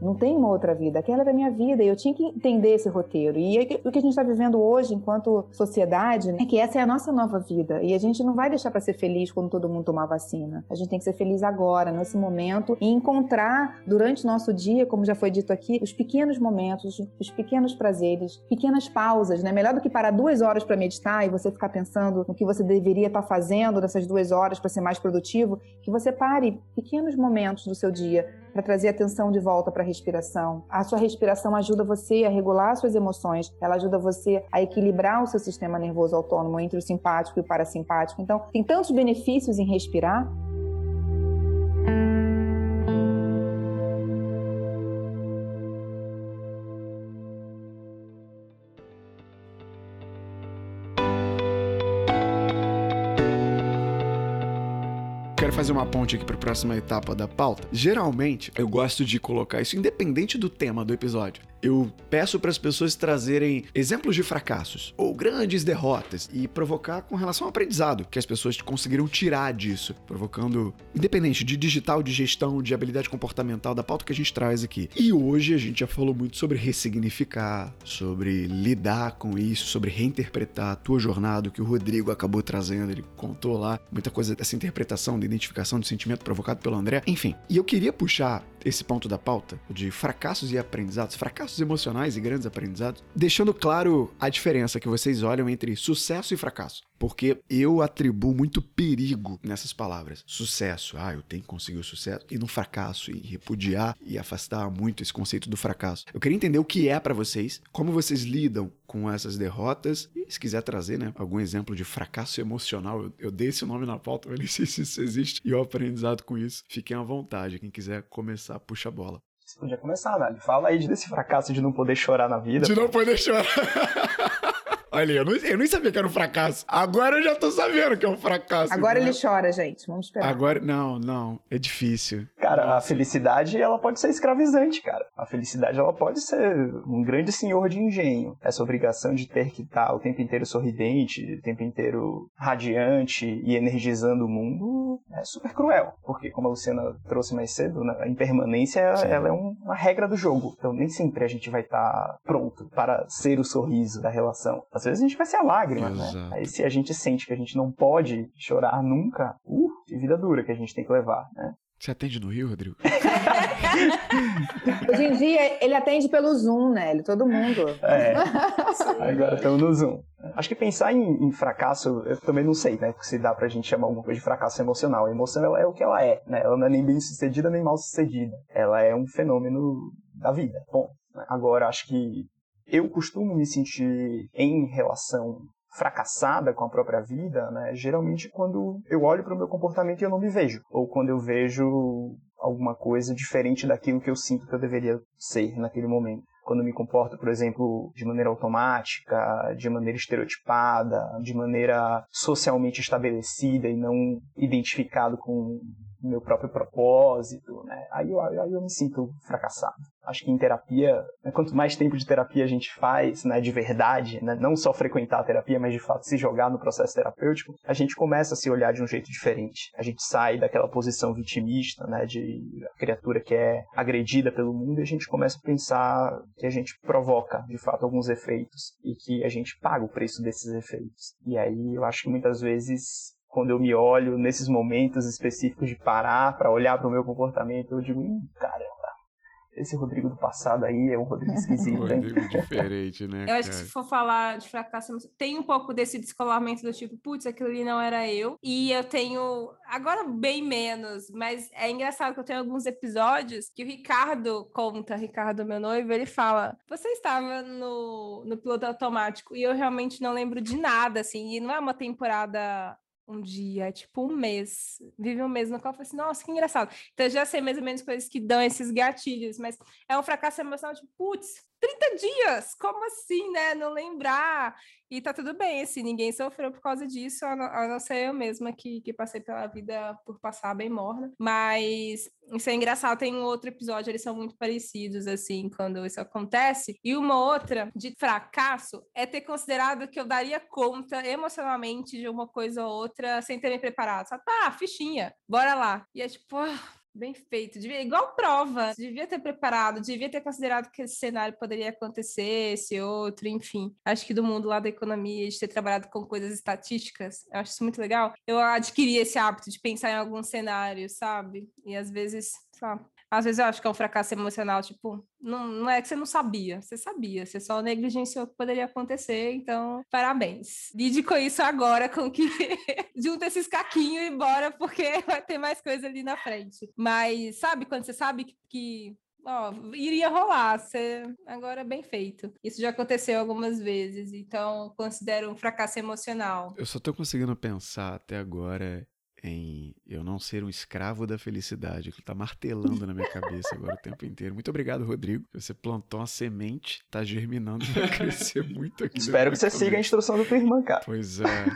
Não tem uma outra vida. Aquela era a minha vida e eu tinha que entender esse roteiro. E o que a gente está vivendo hoje, enquanto sociedade, é que essa é a nossa nova vida. E a gente não vai deixar para ser feliz quando todo mundo tomar vacina. A gente tem que ser feliz agora, nesse momento, e encontrar durante o nosso dia, como já foi dito aqui, os pequenos momentos, os pequenos prazeres, pequenas pausas, né? Melhor do que parar duas horas para meditar e você ficar pensando no que você deveria estar tá fazendo nessas duas horas para ser mais produtivo, que você pare pequenos momentos do seu dia para trazer atenção de volta para a respiração. A sua respiração ajuda você a regular suas emoções, ela ajuda você a equilibrar o seu sistema nervoso autônomo entre o simpático e o parasimpático. Então, tem tantos benefícios em respirar. Fazer uma ponte aqui para a próxima etapa da pauta. Geralmente, eu gosto de colocar isso independente do tema do episódio eu peço para as pessoas trazerem exemplos de fracassos ou grandes derrotas e provocar com relação ao aprendizado que as pessoas conseguiram tirar disso, provocando, independente de digital, de gestão, de habilidade comportamental, da pauta que a gente traz aqui. E hoje a gente já falou muito sobre ressignificar, sobre lidar com isso, sobre reinterpretar a tua jornada, que o Rodrigo acabou trazendo, ele contou lá muita coisa dessa interpretação, da identificação do sentimento provocado pelo André, enfim. E eu queria puxar esse ponto da pauta de fracassos e aprendizados, fracassos emocionais e grandes aprendizados, deixando claro a diferença que vocês olham entre sucesso e fracasso. Porque eu atribuo muito perigo nessas palavras. Sucesso, ah, eu tenho que conseguir o sucesso, e no fracasso, e repudiar e afastar muito esse conceito do fracasso. Eu queria entender o que é para vocês, como vocês lidam com essas derrotas, e se quiser trazer, né, algum exemplo de fracasso emocional, eu, eu dei esse nome na pauta, eu nem sei se isso existe, e o aprendizado com isso, fiquem à vontade, quem quiser começar, puxa a bola. Você podia começar, né? Fala aí desse fracasso de não poder chorar na vida. De pô. não poder chorar. Olha, eu, não, eu nem sabia que era um fracasso. Agora eu já tô sabendo que é um fracasso. Agora ele chora, gente. Vamos esperar. Agora, não, não. É difícil. Cara, a felicidade, ela pode ser escravizante, cara. A felicidade, ela pode ser um grande senhor de engenho. Essa obrigação de ter que estar o tempo inteiro sorridente, o tempo inteiro radiante e energizando o mundo é super cruel. Porque, como a Luciana trouxe mais cedo, né, a impermanência, ela é uma regra do jogo. Então, nem sempre a gente vai estar pronto para ser o sorriso da relação às vezes a gente vai ser a lágrima, né? Exato. né? Aí se a gente sente que a gente não pode chorar nunca, uh, que vida dura que a gente tem que levar, né? Você atende no Rio, Rodrigo? Hoje em dia, ele atende pelo Zoom, né? Ele, todo mundo. É. Agora estamos no Zoom. Acho que pensar em, em, fracasso, eu também não sei, né? Se dá pra gente chamar alguma coisa de fracasso emocional. A emoção, ela é o que ela é, né? Ela não é nem bem sucedida, nem mal sucedida. Ela é um fenômeno da vida. Bom, agora acho que eu costumo me sentir em relação fracassada com a própria vida, né? Geralmente quando eu olho para o meu comportamento e eu não me vejo, ou quando eu vejo alguma coisa diferente daquilo que eu sinto que eu deveria ser naquele momento. Quando me comporto, por exemplo, de maneira automática, de maneira estereotipada, de maneira socialmente estabelecida e não identificado com meu próprio propósito, né? Aí eu, aí eu me sinto fracassado. Acho que em terapia, né, quanto mais tempo de terapia a gente faz, né, de verdade, né, não só frequentar a terapia, mas de fato se jogar no processo terapêutico, a gente começa a se olhar de um jeito diferente. A gente sai daquela posição vitimista, né, de criatura que é agredida pelo mundo e a gente começa a pensar que a gente provoca, de fato, alguns efeitos e que a gente paga o preço desses efeitos. E aí eu acho que muitas vezes quando eu me olho nesses momentos específicos de parar para olhar para o meu comportamento, eu digo, hum, caramba, esse Rodrigo do passado aí é um Rodrigo esquisito. Rodrigo diferente, né? Eu acho que se for falar de fracasso, tem um pouco desse descolamento do tipo, putz, aquilo ali não era eu. E eu tenho, agora bem menos, mas é engraçado que eu tenho alguns episódios que o Ricardo conta, Ricardo, meu noivo, ele fala: Você estava no, no piloto automático e eu realmente não lembro de nada, assim, e não é uma temporada um dia, tipo um mês. Vive um mês no qual eu falei assim, nossa, que engraçado. Então eu já sei mais ou menos coisas que dão esses gatilhos, mas é um fracasso emocional, tipo, putz, 30 dias, como assim, né? Não lembrar. E tá tudo bem, assim, ninguém sofreu por causa disso, a não, a não ser eu mesma que, que passei pela vida por passar bem morna. Mas isso é engraçado, tem um outro episódio, eles são muito parecidos, assim, quando isso acontece. E uma outra de fracasso é ter considerado que eu daria conta emocionalmente de uma coisa ou outra sem ter me preparado. Só, tá, fichinha, bora lá. E é tipo, ah, Bem feito. Devia, igual prova. Devia ter preparado, devia ter considerado que esse cenário poderia acontecer, esse outro, enfim. Acho que do mundo lá da economia, de ter trabalhado com coisas estatísticas, eu acho isso muito legal. Eu adquiri esse hábito de pensar em alguns cenários, sabe? E às vezes, sabe? Às vezes eu acho que é um fracasso emocional, tipo, não, não é que você não sabia, você sabia, você só negligenciou o que poderia acontecer, então, parabéns. Lide com isso agora, com que junta esses caquinhos e bora, porque vai ter mais coisa ali na frente. Mas sabe quando você sabe que, que ó, iria rolar, você... agora é bem feito. Isso já aconteceu algumas vezes, então considero um fracasso emocional. Eu só tô conseguindo pensar até agora em eu não ser um escravo da felicidade, que tá martelando na minha cabeça agora o tempo inteiro. Muito obrigado, Rodrigo. Você plantou uma semente, tá germinando, vai crescer muito aqui. Espero que você siga a instrução da tua irmã, cara. Pois é,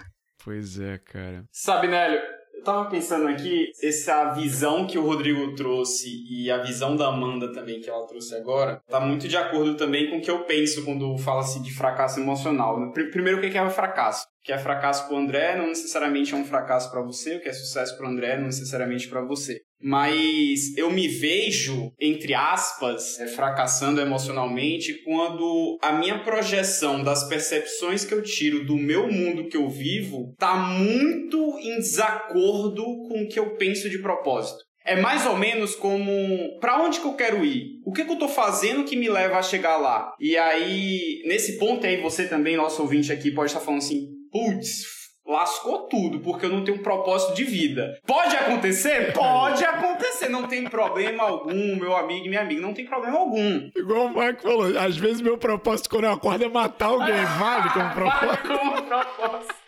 pois é, cara. Sabe, Nélio, eu tava pensando aqui, essa visão que o Rodrigo trouxe e a visão da Amanda também que ela trouxe agora, tá muito de acordo também com o que eu penso quando fala-se de fracasso emocional. Primeiro, o que é fracasso? Que é fracasso para André não necessariamente é um fracasso para você, o que é sucesso para André não necessariamente para você mas eu me vejo, entre aspas, é, fracassando emocionalmente quando a minha projeção das percepções que eu tiro do meu mundo que eu vivo tá muito em desacordo com o que eu penso de propósito. É mais ou menos como para onde que eu quero ir? O que, que eu tô fazendo que me leva a chegar lá? E aí, nesse ponto aí, você também, nosso ouvinte aqui, pode estar falando assim: putz, lascou tudo, porque eu não tenho um propósito de vida. Pode acontecer? Pode acontecer, não tem problema algum, meu amigo e minha amiga, não tem problema algum. Igual o Marco falou, às vezes meu propósito quando eu acordo é matar alguém, vale como propósito? Vale como propósito.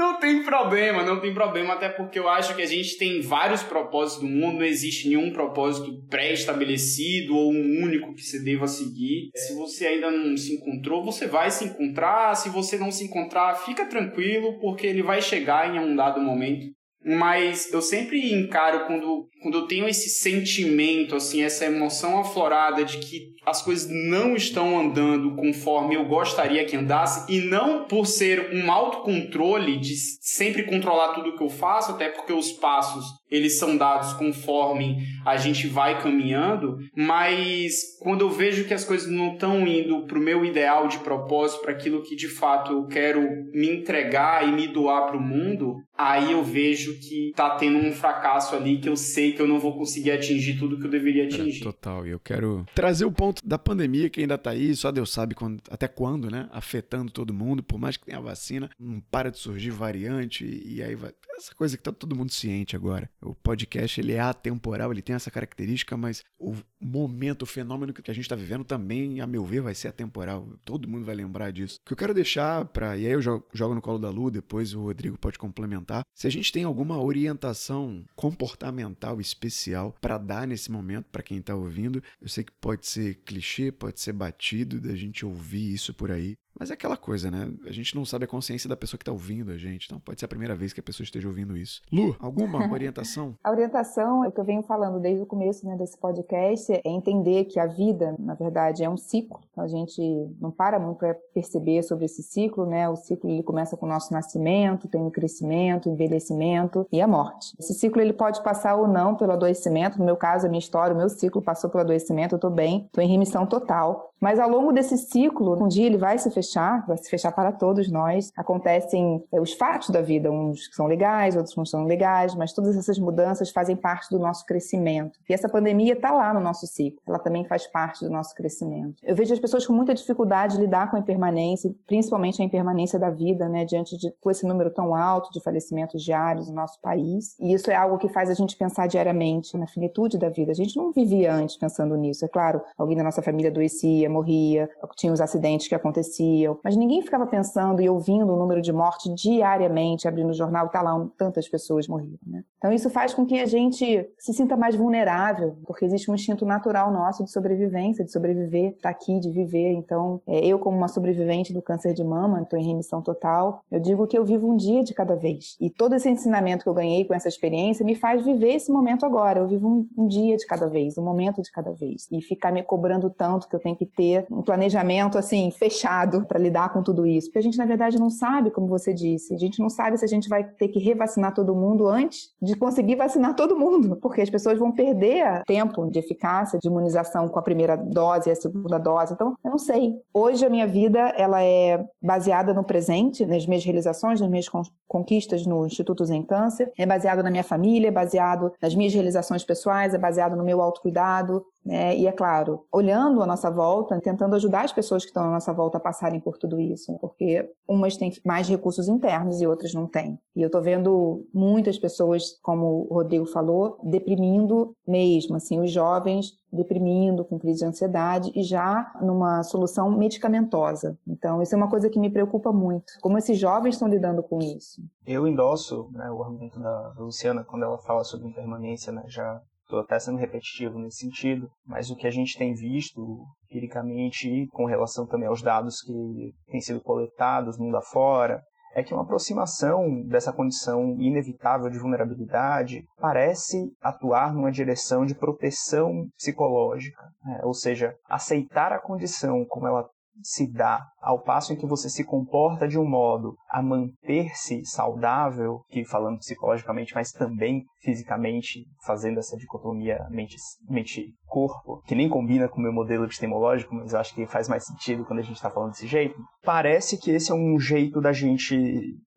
Não tem problema, não tem problema, até porque eu acho que a gente tem vários propósitos no mundo, não existe nenhum propósito pré-estabelecido ou um único que você deva seguir. Se você ainda não se encontrou, você vai se encontrar. Se você não se encontrar, fica tranquilo, porque ele vai chegar em um dado momento. Mas eu sempre encaro quando, quando eu tenho esse sentimento, assim, essa emoção aflorada de que as coisas não estão andando conforme eu gostaria que andasse, e não por ser um autocontrole de sempre controlar tudo que eu faço, até porque os passos eles são dados conforme a gente vai caminhando, mas quando eu vejo que as coisas não estão indo para o meu ideal de propósito, para aquilo que de fato eu quero me entregar e me doar para o mundo, aí eu vejo que tá tendo um fracasso ali que eu sei que eu não vou conseguir atingir tudo que eu deveria atingir. É, total, e eu quero trazer o ponto da pandemia que ainda tá aí, só Deus sabe quando, até quando, né? Afetando todo mundo, por mais que tenha vacina, não para de surgir variante e, e aí vai. Essa coisa que tá todo mundo ciente agora. O podcast ele é atemporal, ele tem essa característica, mas o momento, o fenômeno que a gente está vivendo também, a meu ver, vai ser atemporal. Todo mundo vai lembrar disso. O que eu quero deixar para e aí eu jogo, jogo no colo da Lu, depois o Rodrigo pode complementar. Se a gente tem alguma orientação comportamental especial para dar nesse momento para quem está ouvindo, eu sei que pode ser clichê, pode ser batido da gente ouvir isso por aí, mas é aquela coisa, né? A gente não sabe a consciência da pessoa que está ouvindo a gente. Então pode ser a primeira vez que a pessoa esteja ouvindo isso. Lu, alguma orientação? a orientação, é o que eu venho falando desde o começo né, desse podcast, é entender que a vida, na verdade, é um ciclo. Então, a gente não para muito para perceber sobre esse ciclo, né? O ciclo ele começa com o nosso nascimento, tem o crescimento, o envelhecimento e a morte. Esse ciclo ele pode passar ou não pelo adoecimento. No meu caso, a minha história, o meu ciclo passou pelo adoecimento, eu estou bem, estou em remissão total. Mas ao longo desse ciclo, um dia ele vai se fechar vai se fechar para todos nós. Acontecem é, os fatos da vida, uns que são legais, outros não são legais, mas todas essas mudanças fazem parte do nosso crescimento. E essa pandemia está lá no nosso ciclo, ela também faz parte do nosso crescimento. Eu vejo as pessoas com muita dificuldade de lidar com a impermanência, principalmente a impermanência da vida, né, diante de com esse número tão alto de falecimentos diários no nosso país. E isso é algo que faz a gente pensar diariamente na finitude da vida. A gente não vivia antes pensando nisso. É claro, alguém da nossa família adoecia, morria, tinha os acidentes que aconteciam, mas ninguém ficava pensando e ouvindo o número de mortes diariamente, abrindo o jornal e tá lá tantas pessoas morriam, né? Então isso faz com que a gente se sinta mais vulnerável, porque existe um instinto natural nosso de sobrevivência, de sobreviver, estar tá aqui, de viver. Então, é, eu como uma sobrevivente do câncer de mama, estou em remissão total, eu digo que eu vivo um dia de cada vez. E todo esse ensinamento que eu ganhei com essa experiência me faz viver esse momento agora. Eu vivo um, um dia de cada vez, um momento de cada vez. E ficar me cobrando tanto que eu tenho que ter um planejamento assim fechado para lidar com tudo isso, porque a gente na verdade não sabe, como você disse, a gente não sabe se a gente vai ter que revacinar todo mundo antes de conseguir vacinar todo mundo, porque as pessoas vão perder tempo de eficácia de imunização com a primeira dose e a segunda dose. Então, eu não sei. Hoje a minha vida ela é baseada no presente, nas minhas realizações, nas minhas conquistas no Instituto Zen Câncer, é baseado na minha família, é baseado nas minhas realizações pessoais, é baseado no meu autocuidado, né? E é claro, olhando a nossa volta, tentando ajudar as pessoas que estão à nossa volta a passarem por tudo isso, porque umas têm mais recursos internos e outras não têm. E eu estou vendo muitas pessoas, como o Rodrigo falou, deprimindo mesmo, assim, os jovens deprimindo, com crise de ansiedade e já numa solução medicamentosa. Então, isso é uma coisa que me preocupa muito. Como esses jovens estão lidando com isso? Eu endosso né, o argumento da Luciana quando ela fala sobre impermanência, né, já estou até sendo repetitivo nesse sentido, mas o que a gente tem visto empiricamente e com relação também aos dados que têm sido coletados mundo afora, é que uma aproximação dessa condição inevitável de vulnerabilidade parece atuar numa direção de proteção psicológica, né? ou seja, aceitar a condição como ela se dá ao passo em que você se comporta de um modo a manter-se saudável, que falando psicologicamente, mas também fisicamente, fazendo essa dicotomia mente-corpo, mente que nem combina com o meu modelo epistemológico, mas eu acho que faz mais sentido quando a gente está falando desse jeito, parece que esse é um jeito da gente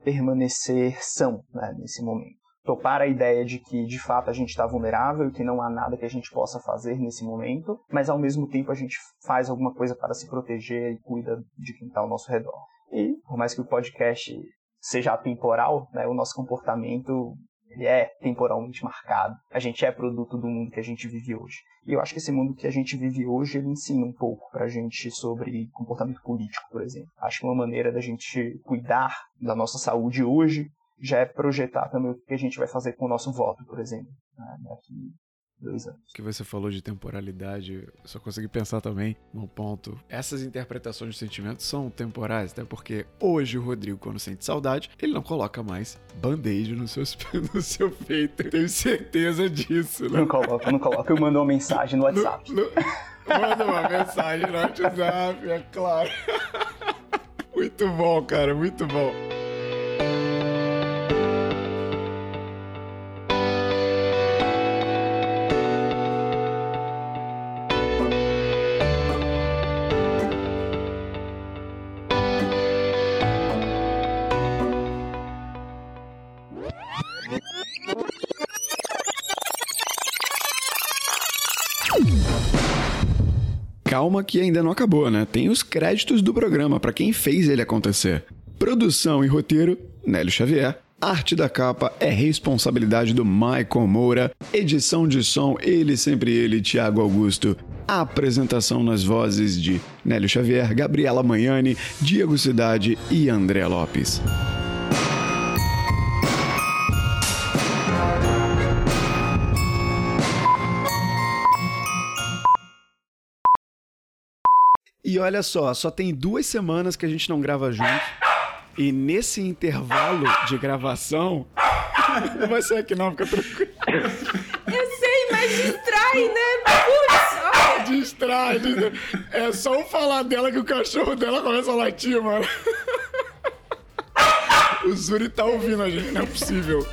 permanecer são né, nesse momento topar a ideia de que de fato a gente está vulnerável e que não há nada que a gente possa fazer nesse momento, mas ao mesmo tempo a gente faz alguma coisa para se proteger e cuida de quem está ao nosso redor. E por mais que o podcast seja atemporal, né, o nosso comportamento ele é temporalmente marcado. A gente é produto do mundo que a gente vive hoje. E eu acho que esse mundo que a gente vive hoje, ele ensina um pouco pra gente sobre comportamento político, por exemplo. Acho que uma maneira da gente cuidar da nossa saúde hoje já é projetar também o que a gente vai fazer com o nosso voto, por exemplo, né, daqui dois anos. que você falou de temporalidade, eu só consegui pensar também num ponto. Essas interpretações de sentimentos são temporais, até porque hoje o Rodrigo, quando sente saudade, ele não coloca mais band-aid no seu, no seu peito. Tenho certeza disso, né? Não coloca, não coloca. Eu mando uma mensagem no WhatsApp. No, no... Manda uma mensagem no WhatsApp, é claro. muito bom, cara, muito bom. Calma que ainda não acabou, né? Tem os créditos do programa para quem fez ele acontecer. Produção e roteiro, Nélio Xavier. Arte da capa é responsabilidade do Michael Moura. Edição de som, ele sempre ele, Tiago Augusto. apresentação nas vozes de Nélio Xavier, Gabriela Manhani, Diego Cidade e André Lopes. E olha só, só tem duas semanas que a gente não grava junto. E nesse intervalo de gravação. Não vai ser aqui não, fica tranquilo. Eu sei, mas distrai, né? Putz, olha. Distrai, distrai. É só um falar dela que o cachorro dela começa a latir, mano. O Zuri tá ouvindo a gente, não é possível.